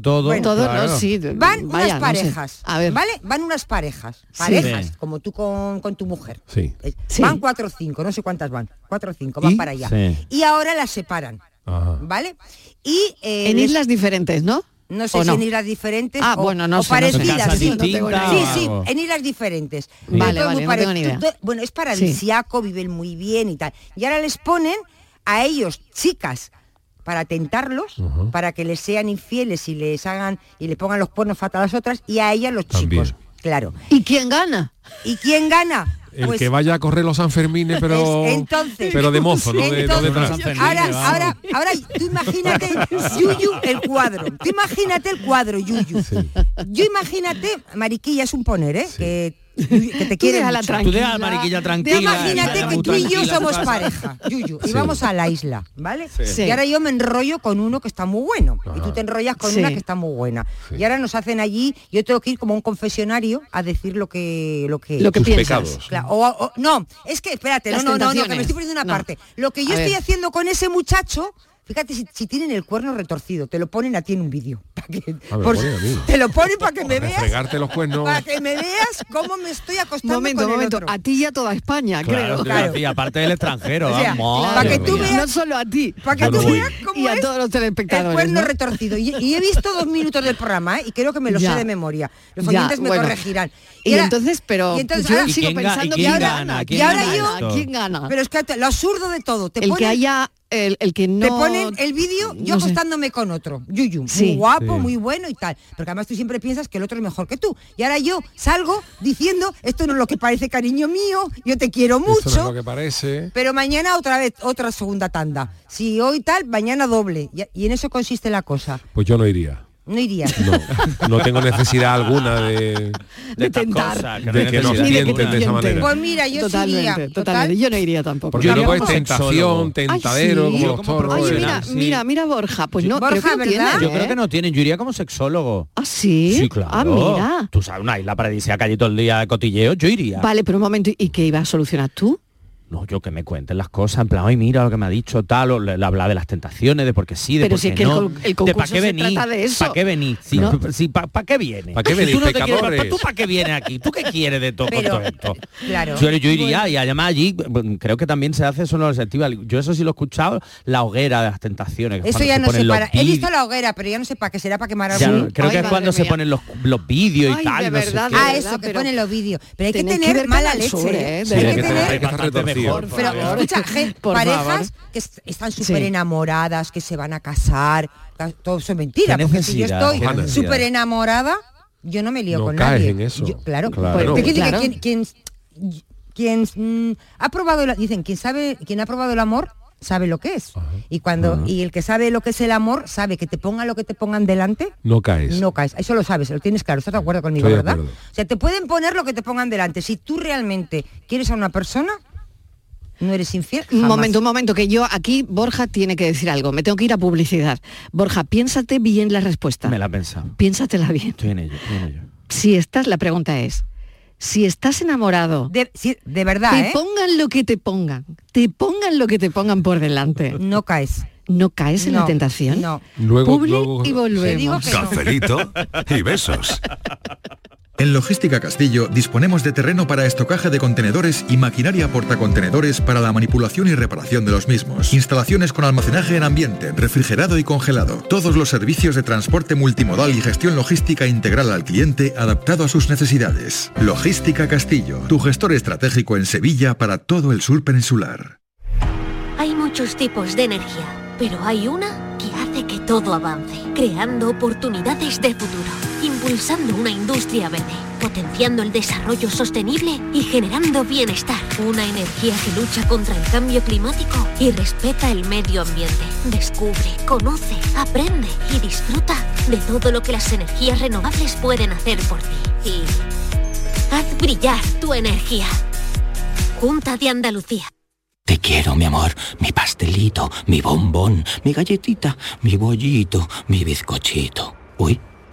todo. Bueno, Todo, claro. no, sí. Van vaya, unas no sé. Parejas, A ver. ¿vale? Van unas parejas, parejas, Sí. como tú con, con tu mujer. Sí. Eh, Sí. Van cuatro o cinco, no sé cuántas van, cuatro o cinco, van ¿Y? para allá. Sí. Y ahora las separan, Ajá. ¿vale? Y eh, En les- islas diferentes, ¿no? no sé ¿O si no? en islas diferentes Ah, o, bueno, no o sé, no sé. parecidas. Sí. Sí, en islas diferentes. Vale, vale, no tengo ni idea. Bueno, es paradisiaco, viven muy bien y tal. Y ahora les ponen a ellos, chicas, para tentarlos, para que les sean infieles y les hagan y le pongan los cuernos fatal a las otras y a ellas los También. chicos. Claro. ¿Y quién gana? ¿Y quién gana? El Pues que vaya a correr los Sanfermines, pero es- entonces, pero de mozo, no de, no de ahora, ahora, ahora, tú imagínate, Yuyu, el cuadro. Tú imagínate el cuadro, Yuyu. Yo imagínate, Mariquilla es un poner, ¿eh? Que, que te quiere déjala mucho. tranquila. Tú a Mariquilla tranquila. Imagínate ella que tú y yo somos pareja, Yuyu, y Sí. vamos a la isla, ¿vale? Sí. Y ahora yo me enrollo con uno que está muy bueno, y tú te enrollas con Sí. una que está muy buena. Y ahora nos hacen allí, yo tengo que ir como a un confesionario a decir lo que lo que Lo que Tus piensas. pecados. Claro, o- o- no, es que espérate, no, Las no, no, no, que me estoy poniendo una No. parte. Lo que yo A estoy ver. haciendo con ese muchacho, fíjate si, si tienen el cuerno retorcido, te lo ponen a ti en un vídeo. Ah, te lo ponen para que me veas, Fregarte los cuernos. para que me veas cómo me estoy acostando Momento, con el momento. otro. A ti y a toda España, Claro, creo. Claro. Y aparte del extranjero, O sea, vamos. para que tú mía. veas- No solo a ti. Para que tú voy. veas cómo Y a es todos los el telespectadores. cuerno ¿no? retorcido. Y, y he visto dos minutos del programa, ¿eh? y creo que me lo Ya. sé de memoria. Los Ya, oyentes me bueno. corregirán. Y, entonces, pero y entonces yo ahora- sigo pensando que quién ahora gana? gana. ¿Quién y ahora gana yo-? ¿Quién gana? Pero es que lo absurdo de todo, te el que haya el, el que no... Te ponen el vídeo yo no sé. acostándome con otro. Yuyu, Sí. muy guapo, Sí. muy bueno y tal. Porque además tú siempre piensas que el otro es mejor que tú. Y ahora yo salgo diciendo, esto no es lo que parece cariño mío, yo te quiero Esto no es mucho. lo que parece. Pero mañana otra vez, otra segunda tanda. Si hoy tal, mañana doble. Y, y en eso consiste la cosa. Pues yo no iría. No irías. No, no tengo necesidad alguna de, De tentar. de que nos Ni de que tienten de esa manera. Pues mira, yo sí iría. totalmente. Total. Yo no iría tampoco. Porque luego es tentación, tentadero, Ay, sí. como los toros. Ay, eh. mira, mira, mira Borja, pues no, Borja, creo que ¿verdad? tiene, Yo creo que no tienen, yo iría como sexólogo. Ah, sí. Sí, claro. Ah, mira. Tú sabes, una isla paradisíaca allí todo el día de cotilleo, yo iría. Vale, pero un momento, ¿y qué ibas a solucionar tú? No, yo que me cuenten las cosas, en plan, ay, mira lo que me ha dicho, tal, o le, le habla de las tentaciones, de porque sí, de Pero por si qué es que el no, con- el de concurso para qué se venís, trata de eso. ¿Para qué venís? Sí, ¿No? ¿para qué viene? ¿Pa' qué Si venís, tú no te quieres- pecadores? ¿Tú para qué vienes aquí? ¿Tú qué quieres de todo, con Pero, todo esto? Claro. Yo, yo iría y además allí bueno, creo que también se hace eso en los festivales. Yo eso sí lo he escuchado, la hoguera de las tentaciones. Eso ya se no los para. He visto la hoguera, pero ya no sé para qué será para quemar algún. creo que es cuando se ponen los, los vídeos y tal. Ah, eso, que ponen los vídeos. Pero hay que tener mala leche. ¿eh? Sí, Hay que tener Pero favor. escucha, Por parejas favor. que est- están súper enamoradas, que se van a casar, ca- todo eso es mentira. Porque si yo estoy súper enamorada, yo no me lío No con caes nadie. en eso. Yo- claro, Claro. Pues, que quien, quien, quien, mm, ha probado, el- dicen, quien sabe, quien ha probado el amor sabe lo que es. Y cuando y el que sabe lo que es el amor sabe que te pongan lo que te pongan delante, No caes. no caes. Eso lo sabes, lo tienes claro. ¿Estás de acuerdo conmigo, Estoy de verdad? acuerdo. O sea, te pueden poner lo que te pongan delante. Si tú realmente quieres a una persona, no eres infiel. Un momento, un momento, que yo aquí, Borja tiene que decir algo. Me tengo que ir a publicidad. Borja, piénsate bien la respuesta. Me la he pensado. Piénsatela bien. Estoy en ello, estoy en ello. Si estás, la pregunta es, si estás enamorado, De, de verdad, te ¿eh? pongan lo que te pongan, te pongan lo que te pongan por delante, No caes. ¿no caes en la tentación? No. Luego, y digo volvemos. que no. Cafelito y besos. En Logística Castillo disponemos de terreno para estocaje de contenedores y maquinaria portacontenedores para la manipulación y reparación de los mismos. Instalaciones con almacenaje en ambiente, refrigerado y congelado. Todos los servicios de transporte multimodal y gestión logística integral al cliente adaptado a sus necesidades. Logística Castillo, tu gestor estratégico en Sevilla para todo el sur peninsular. Hay muchos tipos de energía, pero hay una que hace que todo avance, creando oportunidades de futuro, impulsando una industria verde, potenciando el desarrollo sostenible y generando bienestar. Una energía que lucha contra el cambio climático y respeta el medio ambiente. Descubre, conoce, aprende y disfruta de todo lo que las energías renovables pueden hacer por ti. Y haz brillar tu energía. Junta de Andalucía. Te quiero, mi amor, mi pastelito, mi bombón, mi galletita, mi bollito, mi bizcochito. Uy,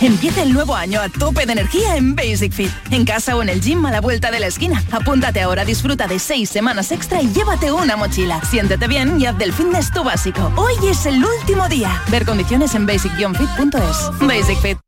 Empieza el nuevo año a tope de energía en Basic Fit. En casa o en el gym a la vuelta de la esquina. Apúntate ahora, disfruta de seis semanas extra y llévate una mochila. Siéntete bien y haz del fitness tu básico. Hoy es el último día. Ver condiciones en basic-fit.es. Basic Fit.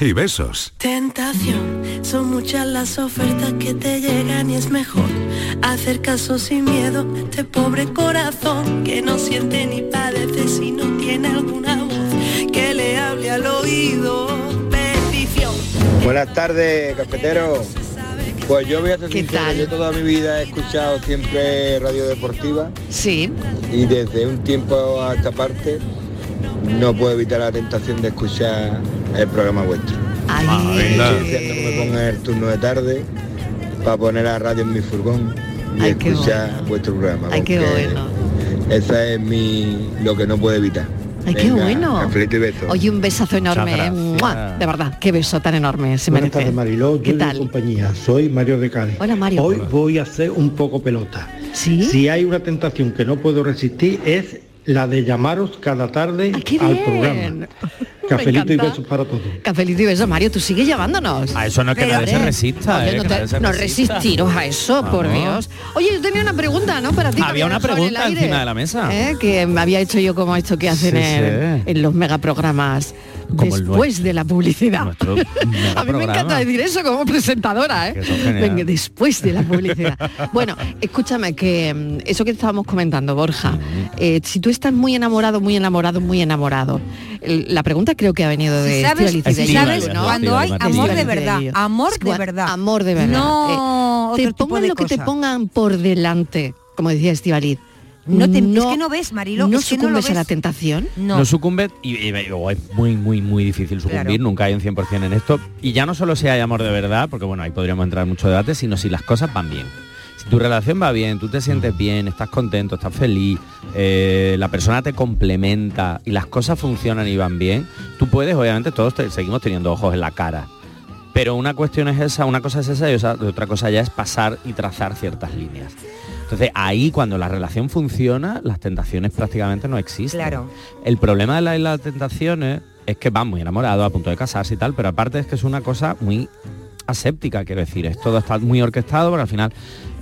y besos. Tentación, son muchas las ofertas que te llegan y es mejor hacer caso sin miedo a este pobre corazón que no siente ni padece si no tiene alguna voz que le hable al oído. Petición. Buenas tardes, cafetero. Pues yo voy a ser ¿Qué sincero, tal? yo toda mi vida he escuchado siempre radio deportiva. Sí. Y desde un tiempo a esta parte no puedo evitar la tentación de escuchar el programa vuestro. Estoy diciendo que me ponga el turno de tarde para poner la radio en mi furgón y Ay, escuchar vuestro programa. Ay, qué bueno. Esa es mi lo que no puedo evitar. Ay, qué bueno. besos. Oye, un besazo enorme. ¿eh? De verdad, qué beso tan enorme se Buenas merece. tardes, Mariló. ¿Qué Yo tal? compañía. Soy Mario de Cádiz. Hola, Mario. Hoy voy a hacer un poco pelota. ¿Sí? Si hay una tentación que no puedo resistir es la de llamaros cada tarde al bien. programa. Cafelito y besos para todos. Cafelito y beso, Mario, tú sigues llamándonos. A eso no es que nadie se resista, oye, ¿eh? no, te- resistiros a eso, por. Dios. Oye, yo tenía una pregunta, ¿no? Para ti. Había una pregunta encima de la mesa. ¿eh? Que me había hecho yo como esto que hacen Sí, en, sí. en los megaprogramas Como después de la publicidad. Nuestro A mí me encanta decir eso como presentadora, ¿eh? Venga, después de la publicidad. bueno, escúchame, que mm, eso que estábamos comentando, Borja, eh, si tú estás muy enamorado, muy enamorado, muy enamorado, la pregunta creo que ha venido de Si sabes, de si sabes ¿no? cuando hay amor de verdad, amor de verdad. Amor de verdad. No Eh, te pongan de lo que te pongan por delante, como decía Estivaliz. No te- es que no ves, Mariló, ¿No es que no lo sucumbes a la tentación? No, sucumbe y, y- es muy, muy, muy difícil sucumbir, Claro. nunca hay un 100% en esto. Y ya no solo si hay amor de verdad, porque bueno, ahí podríamos entrar en mucho debate, sino si las cosas van bien. Si tu relación va bien, tú te sientes bien, estás contento, estás feliz, eh, la persona te complementa y las cosas funcionan y van bien, tú puedes, obviamente todos te- seguimos teniendo ojos en la cara. Pero una cuestión es esa, una cosa es esa y otra cosa ya es pasar y trazar ciertas líneas. Entonces ahí cuando la relación funciona, las tentaciones prácticamente no existen. Claro. El problema de la isla de tentaciones es que van muy enamorados, a punto de casarse y tal, pero aparte es que es una cosa muy aséptica, quiero decir, es todo está muy orquestado, porque al final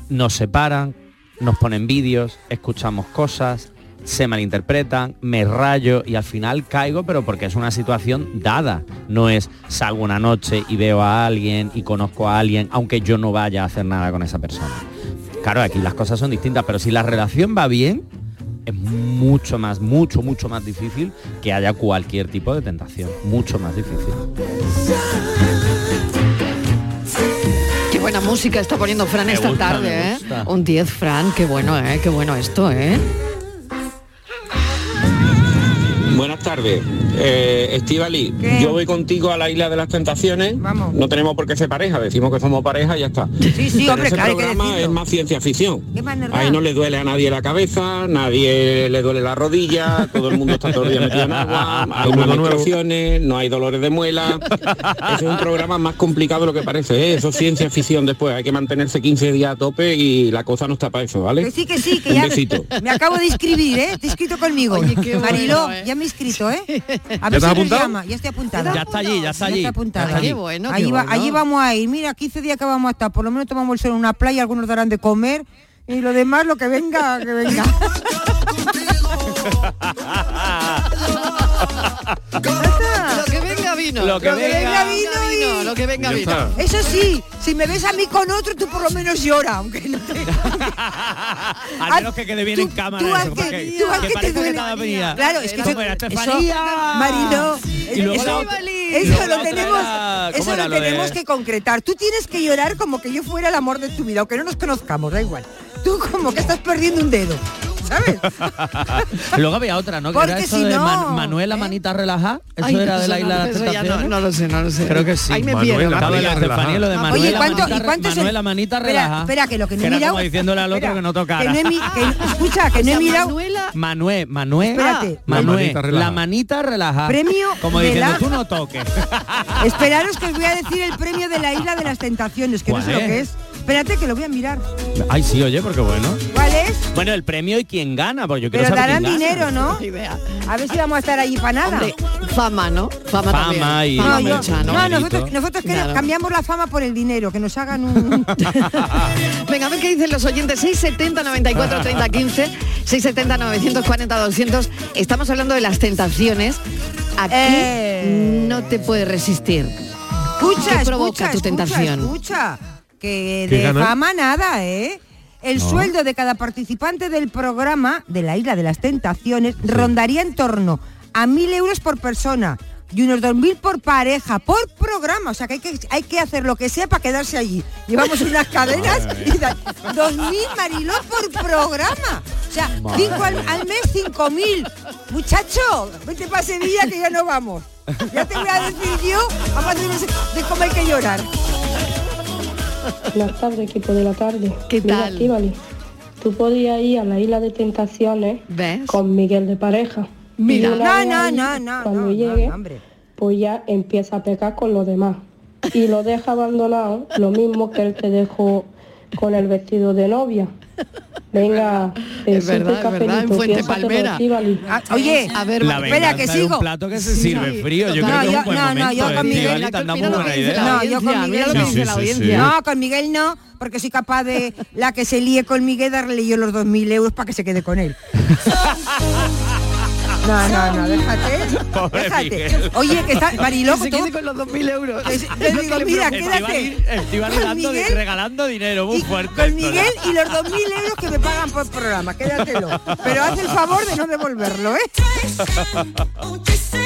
nos separan, nos ponen vídeos, escuchamos cosas, se malinterpretan, me rayo y al final caigo, pero porque es una situación dada. No es salgo una noche y veo a alguien y conozco a alguien, aunque yo no vaya a hacer nada con esa persona. Claro, aquí las cosas son distintas, pero si la relación va bien, es mucho más, mucho, mucho más difícil que haya cualquier tipo de tentación. Mucho más difícil. Qué buena música está poniendo Fran Me esta gusta, tarde, ¿eh? Un 10, Fran, qué bueno, ¿eh? Qué bueno esto, ¿eh? Tardes. Eh, Estivali, yo voy contigo a la isla de las tentaciones. No tenemos por qué ser pareja, decimos que somos pareja y ya está. Sí, sí, Pero hombre, ese claro, que programa es más ciencia ficción. Ahí no le duele a nadie la cabeza, nadie le duele la rodilla, todo el mundo está todo el día metido en agua, hay menstruaciones, no hay dolores de muela. Ese es un programa más complicado de lo que parece, ¿eh? eso es ciencia ficción después, hay que mantenerse 15 días a tope y la cosa no está para eso, ¿vale? Que sí, que sí, que Un ya besito. me acabo de inscribir, ¿eh? Te he inscrito conmigo. qué Mariló, ¿eh? ya me he inscrito, ¿eh? A ¿Ya ver has si nos apuntado? llama. Ya estoy apuntada. Ya está allí, ya está allí. apuntada. Ya está allí. Qué bueno, qué Allí, va- bueno. allí vamos a ir. Mira, 15 días que vamos a estar. Por lo menos tomamos el sol en una playa, algunos darán de comer. Y lo demás, lo que venga, que venga. Lo que venga vino. Lo que venga. vino y- Lo que venga Ya vino. está. Eso sí, si me ves a mí con otro, tú por lo menos llora, aunque no te... Al menos que quede bien en cámara. tú eso, que- tú que que te duele. venida. Claro, es que ¿Cómo eso- eso- Estefanía? Y luego lo tenemos, era- ¿cómo eso lo de- tenemos que concretar. Tú tienes que llorar como que yo fuera el amor de tu vida, aunque no nos conozcamos, da igual. Tú como que estás perdiendo un dedo, ¿sabes? Luego había otra, ¿no? Que Porque era eso si de no, Man- Manuela Manita Relajada. Eso Ay, era de la isla de las no- tentaciones. no lo sé, no lo sé. Creo que sí. Ahí me Manuela pierdo. Lo de relajada. Manuela Oye, ¿cuánto- Manita, y cuánto el- Manuela Manita Relajada. espera, que lo que no he mirado- como diciéndole al otro que no tocara. que no he mi- que- escucha, que no he mirado... Manuel, Manuel, Espérate. Manuel, La manita relajada. la manita relajada. Premio Como de diciendo, la- tú no toques. Esperaros que os voy a decir el premio de la Isla de las Tentaciones, que no ¿Cuál sé lo es? que es. Espérate que lo voy a mirar. Ay, sí, oye, porque bueno. ¿Cuál es? Bueno, el premio y quién gana, porque yo quiero Pero saber darán quién gana. dinero, ¿no? A ver si vamos a estar allí para nada. Hombre, fama, ¿no? Fama, Fama también. y- Fama No, yo- ¿no? nosotros, nosotros queremos- Claro. cambiamos la fama por el dinero, que nos hagan un... Venga, a ver qué dicen los oyentes. 670 94 30 15, 670 940 200. Estamos hablando de las tentaciones. ¿A qué Eh. no te puedes resistir? Escucha, ¿Qué provoca escucha, tu escucha, tentación? Escucha, que ¿Qué de fama nada, ¿eh? El No. sueldo de cada participante del programa de la Isla de las Tentaciones rondaría en torno a mil euros por persona y unos dos mil por pareja, por programa. O sea que hay que, hay que hacer lo que sea para quedarse allí. Llevamos unas cadenas y da- dos mil mariló por programa. O sea, cinco al, al mes, cinco mil. Muchacho, vete para Sevilla que ya no vamos. Ya te voy a decir yo, vamos a ese- de comer que llorar. Buenas tardes, equipo de la tarde. ¿Qué Mira, tal? Tú podías ir a la isla de tentaciones con Miguel de pareja. Mira. No, no, ahí, no, no, Cuando no, llegue, no, pues ya empieza a pecar con los demás. Y lo deja abandonado, lo mismo que él te dejó con el vestido de novia. Venga, Es y verdad, es verdad, en Fuente Palmera. Ah, oye, A ver, La espera, que sigo. un plato que se sirve frío. Yo No, creo que es un buen no, no, momento. yo con Miguel. No, yo con Miguel no. dice la audiencia. No, con Miguel no, porque soy capaz de la que se líe con Miguel darle yo los 2.000 euros para que se quede con él. No, no, no, déjate. Pobre déjate. Miguel. Oye, que está Mariló, se quede con los 2.000 euros. le digo, mira, quédate. Miguel regalando dinero muy fuerte. Con Miguel y los 2.000 euros que me pagan por programa, quédatelo. Pero haz el favor de no devolverlo, ¿eh?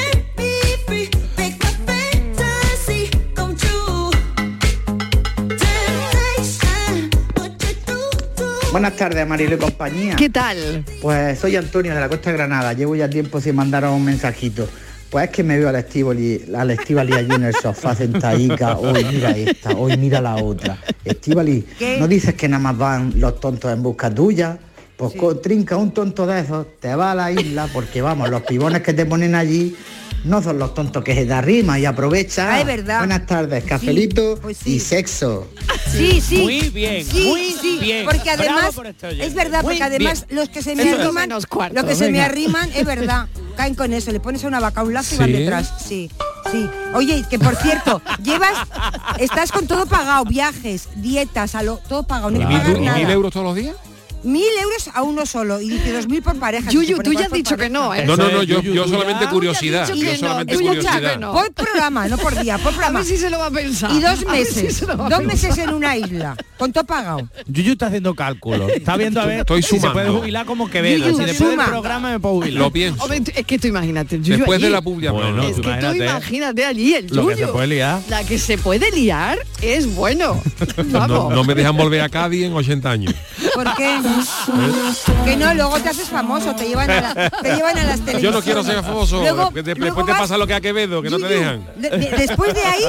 Buenas tardes, Marilo y compañía. ¿Qué tal? Pues soy Antonio de la Costa de Granada. Llevo ya tiempo sin mandaros un mensajito. Pues es que me veo al Estivali, al Estivali allí en el sofá sentadica. Hoy mira esta, hoy mira la otra. Estivali. ¿no dices que nada más van los tontos en busca tuya? Pues co- trinca un tonto de esos, te va a la isla, porque vamos, los pibones que te ponen allí no son los tontos que se da rima y aprovecha. Ah, es verdad. Buenas tardes, cafelito pues sí. y sexo. Sí, sí. Muy bien, sí, muy sí, bien. Porque además, por este es verdad, Muy porque además bien. los que se me Eso es. arriman, cuarto, los que se me arriman, es verdad, caen con eso, le pones a una vaca a un lazo y van detrás. Sí, sí. Oye, que por cierto, llevas, estás con todo pagado, viajes, dietas, a lo, todo pagado, no ¿Y hay que mil, pagar y mil nada. euros todos los días? Mil euros a uno solo y dice dos mil por pareja. Yuyu, Se tú ya que has dicho que pareja. no, ¿eh? No, no, no, yo, Yuyu, yo solamente curiosidad. Yo que no, solamente curiosidad. que no. Por programa, no por día, por A programa. ver si se lo va a pensar. Y dos A si meses, se a dos meses en una isla, con todo pagado. Yuyu está haciendo cálculos. Está viendo a ver Estoy si se sumando. puede jubilar como Quevedo. Yuyu, si después suma. del programa me puedo jubilar. Lo pienso. Hombre, es que tú imagínate, Yuyu Después de allí. la publicidad. Bueno, Es que tú Imagínate. allí el Lo que se Yuyu. puede liar. La que se puede liar es bueno. no, Vamos. no me dejan volver a Cádiz en 80 años. ¿Por qué? Que no, luego te haces famoso, te llevan a, la- te llevan a las televisiones. Yo no quiero ser famoso. Luego- que de- luego después te pasa lo que a Quevedo, que no te dejan. de- de- después de ahí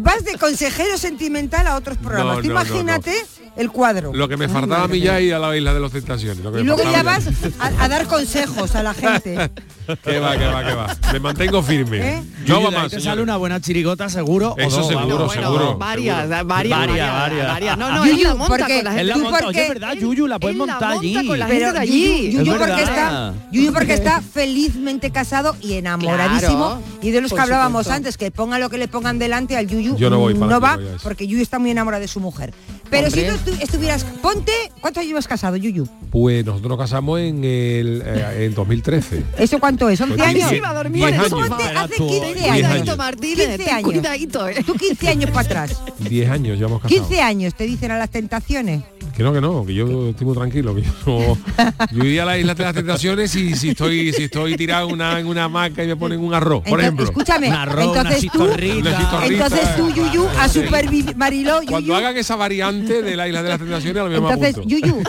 vas de consejero sentimental a otros programas. No, no, imagínate el cuadro. Lo que me faltaba a mí ya ir a la isla de los tentaciones. lo que Y luego ya vas a, a dar consejos a la gente. Que va, que va, que va. Me mantengo firme. ¿Eh? No más. te señores. sale una buena chirigota seguro. o Eso dos, seguro, vamos. Bueno, seguro, Varias, seguro. varias, Varias, varias, varias. No, no, Yuyu, la monta porque- con la gente. Él la ¿Tú monta, por oye, qué? es verdad, Yuyu, la puedes montar monta allí. con la Pero gente de Yuyu, allí. Yuyu Es porque está, Yuyu porque está felizmente casado y enamoradísimo. Claro, y de los que hablábamos supuesto. antes, que ponga lo que le pongan delante al Yuyu, Yo no voy para no va, porque Yuyu está muy enamorado de su mujer. Pero Hombre. si tú estu- estuvieras, ponte, ¿cuántos llevas casado, Yuyu? Pues nosotros nos casamos en el eh, en 2013. ¿Eso cuánto es? ¿11 Pues años? iba a dormir años. hace tú, 15 diez años. años. Cuidadito, Martínez, 15 ten años. cuidadito, eh. Tú 15 años para atrás. 10 años ya hemos casado. 15 años te dicen a las tentaciones. Que no, que no, que yo estoy muy tranquilo, que yo no- Yo iría a la isla de las tentaciones y si estoy, si estoy tirado una, en una hamaca y me ponen un arroz, por Entonces, ejemplo. escúchame, Un arroz, una entonces tú. Una chistorrita. entonces tú, Yuyu, a supervivir, Mariló, Cuando Yuyu, hagan esa variante de la isla de las tentaciones, a lo mismo me entonces. Yuyu,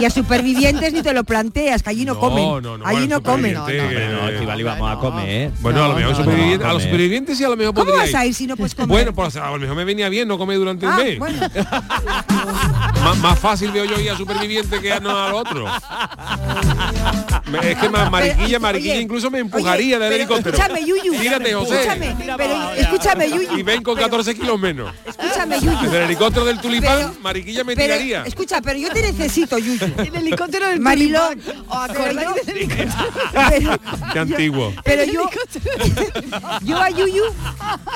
y a supervivientes ni te lo planteas, que allí no, No, comen, no, no, allí no comen. superviviente, no, eh, Estivali, vamos a comer, ¿eh? Bueno, a lo mejor no, superviviente- no, a los supervivientes sí a lo mejor ¿Cómo podría vas a ir si no puedes comer? Bueno, pues a lo mejor me venía bien no comer durante un Ah, mes. bueno. Má- más fácil veo yo ir a superviviente que a no al otro. Es que más mariquilla, mariquilla oye, incluso me empujaría oye, del helicóptero. Escúchame, Yuyu. Tírate, José. Escúchame, pero escúchame, Yuyu. Y ven con 14 kilos menos. Escúchame, Yuyu. Desde el helicóptero del tulipán, Pero- mariquilla me Pero, tiraría. escucha, pero yo te necesito, Yuyu. El helicóptero del Mariló, tulipán. ¿Os acordáis del helicóptero? pero, Qué antiguo. pero yo, yo a Yuyu,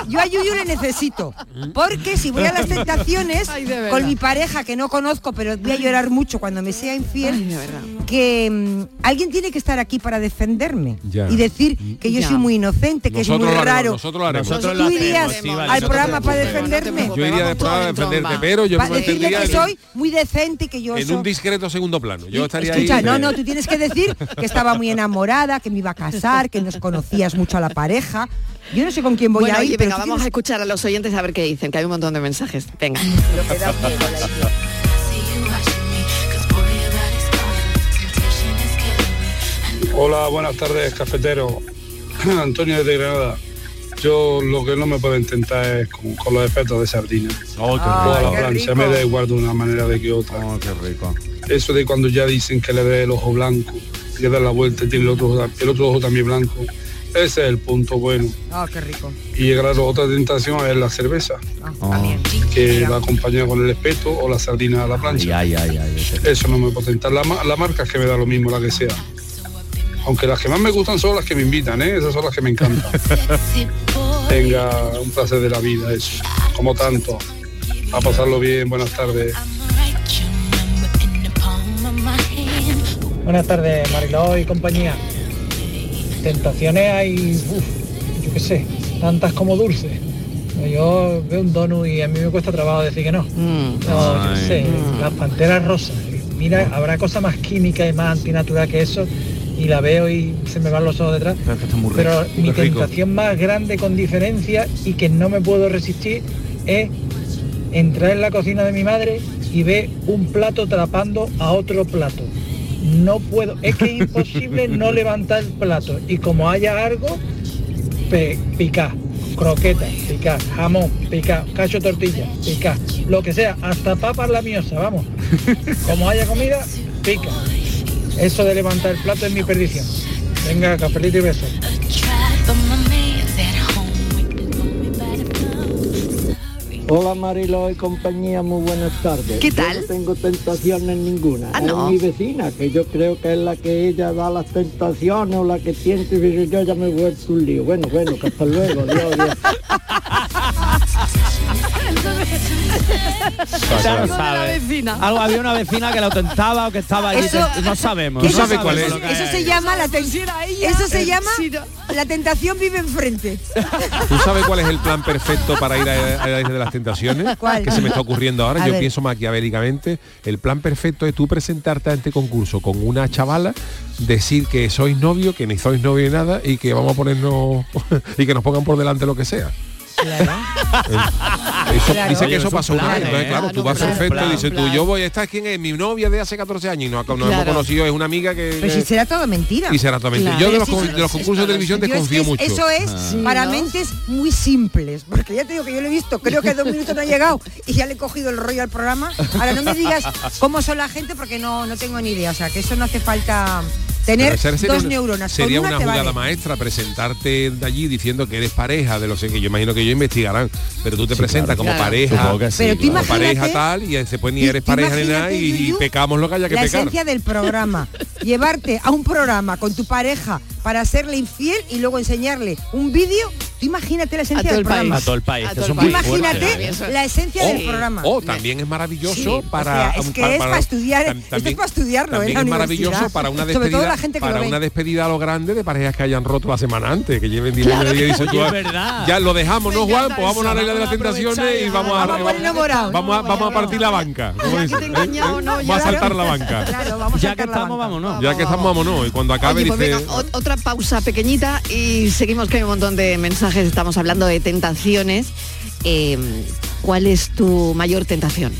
yo a Yuyu le necesito. Porque si voy a las tentaciones Ay, con mi pareja que no conozco, pero voy a llorar mucho cuando me sea infiel, Ay, que mm, alguien tiene que estar aquí para defenderme Ya. y decir que yo Ya. soy muy inocente, que Nosotros es muy haremos, raro. nosotros lo haremos. Nosotros ¿Tú lo irías hacemos, al programa para defenderme? Yo iría después a defenderte, pero yo decirle que en- soy muy decente y que yo en soy... un discreto segundo plano. Yo estaría Escucha, ahí. no, de- no, tú tienes que decir que estaba muy enamorada, que me iba a casar, que nos conocías mucho a la pareja. Yo no sé con quién voy Bueno, a ir, oye, pero venga, vamos a escuchar a los oyentes a ver qué dicen, que hay un montón de mensajes. Venga. lo que da miedo, la idea. Hola, buenas tardes, cafetero. Antonio de Granada. Yo lo que no me puedo intentar es con, con los efectos de sardina. Oh, qué rico. la plancha me da igual de una manera de que otra. Oh, qué rico. Eso de cuando ya dicen que le ve el ojo blanco, que da la vuelta y tiene el otro, ojo- el otro ojo también blanco. Ese es el punto bueno. Ah, qué rico. Y claro, otra tentación es la cerveza, que va acompañada con el espeto o la sardina a la plancha. Ay, ay, ay, ay. Eso no me puedo tentar. La, la marca es que me da lo mismo, la que sea. Aunque las que más me gustan son las que me invitan, ¿eh? Esas son las que me encantan. Tenga un placer de la vida, eso. Como tanto. A pasarlo bien, buenas tardes. Buenas tardes, Mariló y compañía. Tentaciones hay, uf, yo qué sé, tantas como dulces. Yo veo un donut y a mí me cuesta trabajo decir que no. No, yo qué sé, las panteras rosas. Mira, habrá cosa más química y más antinatural que eso y la veo y se me van los ojos detrás. Pero es que está muy rico. Pero mi rico. tentación más grande con diferencia y que no me puedo resistir es entrar en la cocina de mi madre y ver un plato trapando a otro plato. No puedo, es que es imposible no levantar el plato y como haya algo, picar, croquetas, picar, jamón, picar, cacho tortilla, picar, lo que sea, hasta papas la miosa, vamos. Como haya comida, pica. Eso de levantar el plato es mi perdición. Venga, cafelito y besos. Hola Marilo y compañía, muy buenas tardes. ¿Qué Yo tal? no tengo tentaciones ninguna. Ah, Es ¿no? mi vecina, que yo creo que es la que ella da las tentaciones o la que siente y yo ya me he vuelto un lío. Bueno, bueno, que hasta luego, adiós, adiós. Ya no Con la sabe. vecina. Algo había una vecina que la tentaba o que estaba allí. Eso- te- no sabemos. Eso- no sabemos eso- es. se llama la ten- Eso se eh, llama la tentación vive enfrente. ¿Tú sabes cuál es el plan perfecto para ir a, a la isla de las tentaciones? ¿Cuál? Que se me está ocurriendo ahora. A Yo ver. pienso maquiavélicamente. El plan perfecto es tú presentarte a este concurso con una chavala, decir que sois novio, que ni sois novio ni nada y que vamos a ponernos y que nos pongan por delante lo que sea. Eso, Claro. Dice que eso es un pasó una vez, ¿eh? claro, Ah, tú no, vas plan, perfecto plan, dices tú, yo voy, esta es quién es mi novia de hace 14 años y no, no hemos conocido, es una amiga que... Pero si será todo mentira. Y será todo mentira. Claro. Yo de los, Pero si con- de los concursos de televisión es desconfío que mucho. Eso es Ah. para ¿no? mentes muy simples, porque ya te digo que yo lo he visto, creo que dos minutos no ha llegado y ya le he cogido el rollo al programa. Ahora no me digas cómo son la gente porque no, no tengo ni idea, o sea que eso no hace falta tener dos una- neuronas. Con Sería una una jugada vale. maestra presentarte de allí diciendo que eres pareja de los que yo imagino que ellos investigarán, pero tú te presentas claro. como Claro. pareja, Supongo que sí, Pero tú como pareja tal y después ni Tú- eres pareja ni nada y, pecamos lo que haya que la pecar. esencia del programa, llevarte a un programa con tu pareja para hacerle infiel y luego enseñarle un vídeo, tú imagínate la esencia del programa. A todo el país. Imagínate ¿eh? la esencia O- del programa. O también es maravilloso Sí, o para sea, es que es para estudiar, esto es para estudiarlo, también en la es maravilloso para una Sobre todo despedida la gente para una despedida a lo grande de parejas que hayan roto la semana antes que lleven 10 años y dicen tú, Oye, es verdad. ya lo dejamos no Juan pues vamos a la isla de las tentaciones y vamos a Vamos a partir la banca ¿eh? vamos a saltar la banca. Ya que estamos, vámonos. ya que estamos vámonos. Y cuando acabe pues dice venga, ot- otra pausa pequeñita y seguimos que hay un montón de mensajes, estamos hablando de tentaciones. Eh, ¿Cuál es tu mayor tentación?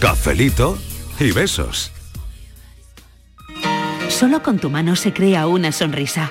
Cafelito y besos. Solo con tu mano se crea una sonrisa.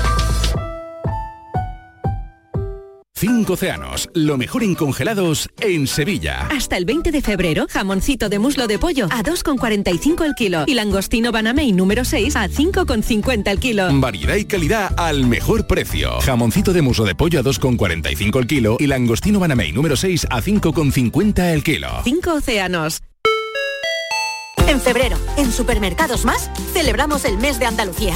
Cinco océanos, lo mejor en congelados en Sevilla. Hasta el 20 de febrero, jamoncito de muslo de pollo a 2,45 el kilo y langostino Banamey número 6 a 5,50 el kilo. Variedad y calidad al mejor precio. Jamoncito de muslo de pollo a 2,45 el kilo y langostino Banamey número 6 a 5,50 el kilo. Cinco océanos. En febrero, en Supermercados Más, celebramos el mes de Andalucía.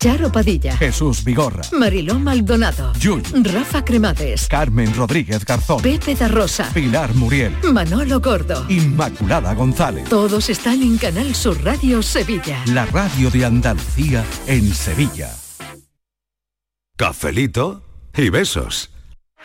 Charo Padilla, Jesús Vigorra, Mariló Maldonado, Yul, Rafa Cremades, Carmen Rodríguez Garzón, Pepe da Rosa, Pilar Muriel, Manolo Gordo. Inmaculada González. Todos están en Canal Sur Radio Sevilla. La radio de Andalucía en Sevilla. Cafelito y besos.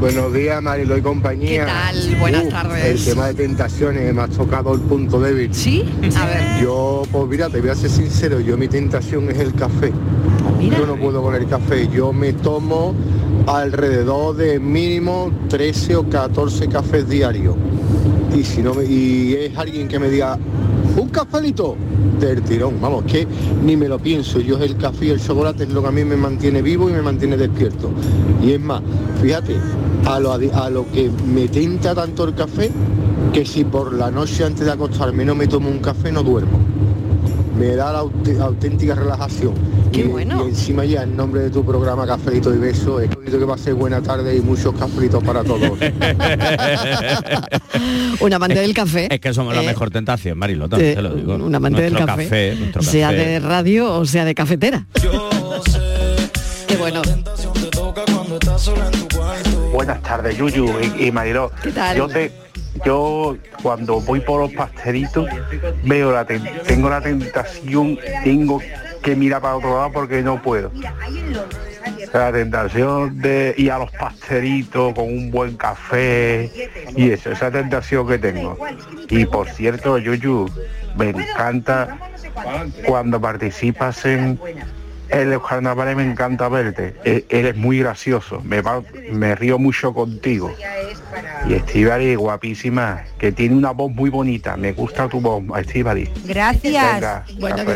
Buenos días, Marilo y compañía. ¿Qué tal? Buenas Uh, tardes. El tema de tentaciones me ha tocado el punto débil. ¿Sí? A ver. Yo, pues mira, te voy a ser sincero, yo mi tentación es el café. Yo no puedo con el café, yo me tomo alrededor de mínimo 13 o 14 cafés diarios. Y si no me, y es alguien que me diga, un cafelito del tirón, vamos, que ni me lo pienso, yo el café y el chocolate es lo que a mí me mantiene vivo y me mantiene despierto. Y es más, fíjate, a lo, a lo que me tenta tanto el café, que si por la noche antes de acostarme no me tomo un café no duermo. Me da la aut- auténtica relajación. Y, y encima ya en nombre de tu programa Cafelito y Beso, he que va a ser buena tarde y muchos cafelitos para todos. Un amante del café. Es que somos la eh, mejor tentación, Marilo, también eh, te lo digo. Un amante del café, nuestro sea café. de radio o sea de cafetera. Qué bueno. Buenas tardes, Yuyu y, y Mariló. ¿Qué tal? Yo te, yo cuando voy por los pastelitos veo la ten- tengo la tentación, tengo que mirar para otro lado porque no puedo. La tentación de ir a los pastelitos con un buen café y eso, esa tentación que tengo. Y por cierto, Yuyu, me encanta cuando participas en, en los carnavales me encanta verte. E- Eres muy gracioso. Me, va- me río mucho contigo. Y Estivali, guapísima, que tiene una voz muy bonita. Me gusta tu voz, Estivali. Gracias. Venga, Bueno, que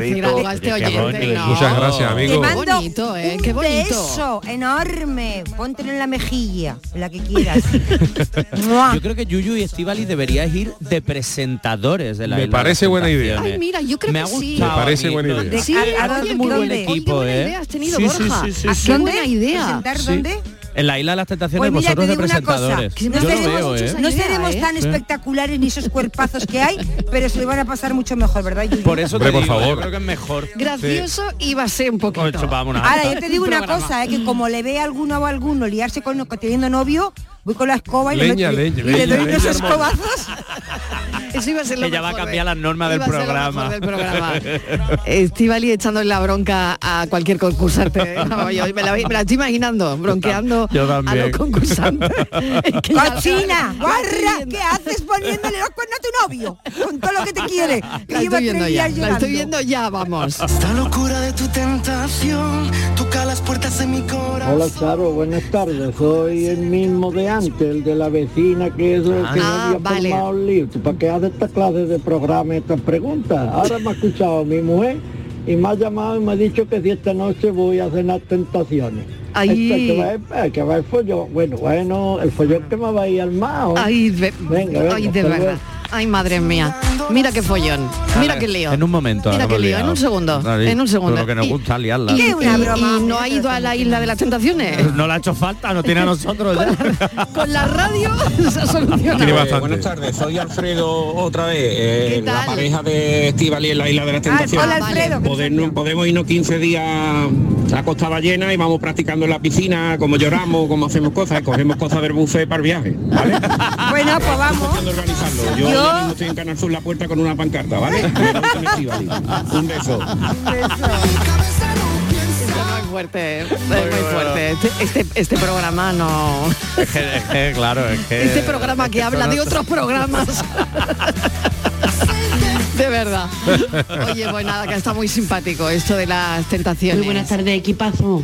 a este oyente. no. Muchas gracias, Te amigo. mando Qué bonito, ¿eh? Qué un bonito. beso enorme. Póntelo en la mejilla, la que quieras. Yo creo que Yuyu y Estivali deberíais ir de presentadores de la Me parece buena idea. Ay, mira, yo creo Me que ha sí. Me parece a buena idea. ¿De- Sí, a- a- oye, muy qué buen equipo, qué buena ¿eh? idea has tenido, Sí, sí, Borja. sí, sí, sí. qué ¿Dónde? idea. ¿Presentar Sí. dónde? En la Isla de las Tentaciones, Pues mira, vosotros te de digo una cosa, presentadores. que no Yo tenemos veo, ¿eh? No seremos ¿eh? tan Sí. espectaculares ni esos cuerpazos que hay, pero se lo van a pasar mucho mejor, ¿verdad? Yuyu? Por eso te Hombre, por digo, yo favor. creo que es mejor. Gracioso y va a ser un poquito. Ahora, yo te digo una Programa. cosa, es que como le ve a alguno o a alguno liarse con teniendo novio, voy con la escoba y, le Leña, meto- leña, y le leña, doy unos leña, escobazos. Eso iba a ser lo Ella va a cambiar ¿eh? las normas del programa. del programa. Estivali echándole la bronca a cualquier concursante. No, yo me, la, me la estoy imaginando, bronqueando Yo a también. los concursantes. ¡Cochina! ¡Guarra! ¿Qué haces poniéndole los cuernos a tu novio? Con todo lo que te quiere. Que La estoy viendo ya, la estoy viendo ya, vamos. Esta locura de tu tentación toca las puertas de mi corazón. Hola Charo, buenas tardes. Soy el mismo de antes, el de la vecina que es el que Ah, había vale. formado el. ¿Tú ¿Para qué haces esta clase de programa estas preguntas? Ahora me ha escuchado mi mujer y me ha llamado y me ha dicho que si esta noche voy a cenar tentaciones. Ay. Esto, que va, a- que va el follón. Bueno, bueno, el follón que me va a ir armado. Ay, de, Venga, de verdad. Ay, madre mía. Mira qué follón, mira qué lío. En un momento. Mira qué lío, en un segundo, en un segundo. Lo que nos gusta liarla. Y, y- y no ha ido a la isla de las tentaciones. No le ha hecho falta, no tiene a nosotros ya. Con la radio se ha solucionado. Eh, buenas tardes, soy Alfredo otra vez, eh, ¿Qué tal? la pareja de Estivali en la Isla de las Tentaciones. hola, Alfredo, ¿qué Podemos, podemos irnos 15 días a Costa Ballena y vamos practicando en la piscina, como lloramos, como hacemos cosas, cogemos cosas del buffet para el viaje. ¿vale? Bueno, pues vamos. Yo, Yo- estoy en Canal Sur la puerta con una pancarta, ¿vale? Un beso. Es muy fuerte, es muy fuerte. Este, este, este programa no... Es que, es que, claro, es que... Este programa que habla de otros programas. De verdad. Oye, pues nada, que está muy simpático esto de las tentaciones. Muy buenas tardes, equipazo.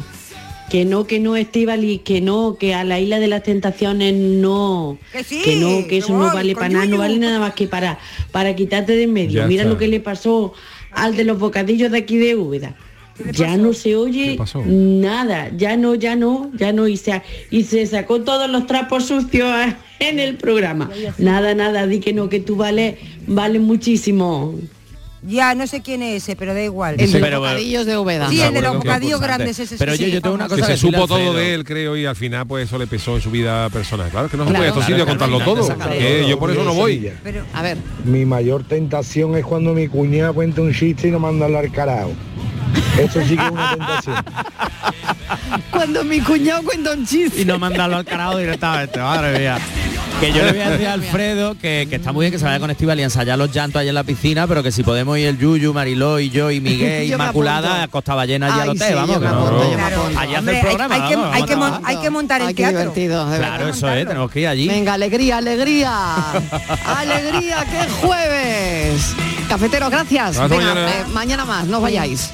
Que no, que no, Estivali, que no, que a la isla de las tentaciones no. Que sí, no, que eso no vale para nada, no vale nada más que para, para quitarte de en medio. Ya Mira está. lo que le pasó al de los bocadillos de aquí de Úbeda. Ya no se oye nada, ya no, ya no, ya no, y se, y se sacó todos los trapos sucios en el programa. Nada, nada, di que no, que tú vales, vale muchísimo. Ya, no sé quién es ese, pero da igual. El de los Pero, bocadillos de Úbeda. Sí, el de los bocadillos grandes ese. Pero sí, yo, yo tengo una cosa que se supo todo de él, creo, y al final pues eso le pesó en su vida personal. Claro, que no se Claro. puede a estos Claro, sitios contarlo todo. yo por eso no voy. Pero, A ver, Mi mayor tentación es cuando mi cuñada cuenta un chiste y no manda al carajo. Eso sí que es una tentación. cuando mi cuñado cuenta un chiste. y no mandarlo al carajo directamente, madre mía. Que yo le voy a decir a Alfredo que, que está muy bien que se vaya con Estival y ensayar los llantos allá en la piscina, pero que si podemos ir el Yuyu, Mariló y yo y Miguel, Yo Inmaculada, a Costa Ballena allí al hotel, vamos, hace hay- programa, hay que- vamos, hay que hay que montar el teatro. divertido, Claro, eso es, tenemos que ir allí. Venga, alegría, alegría. alegría, que es jueves. Cafeteros, gracias. Venga, mañana. eh, mañana más, no os vayáis.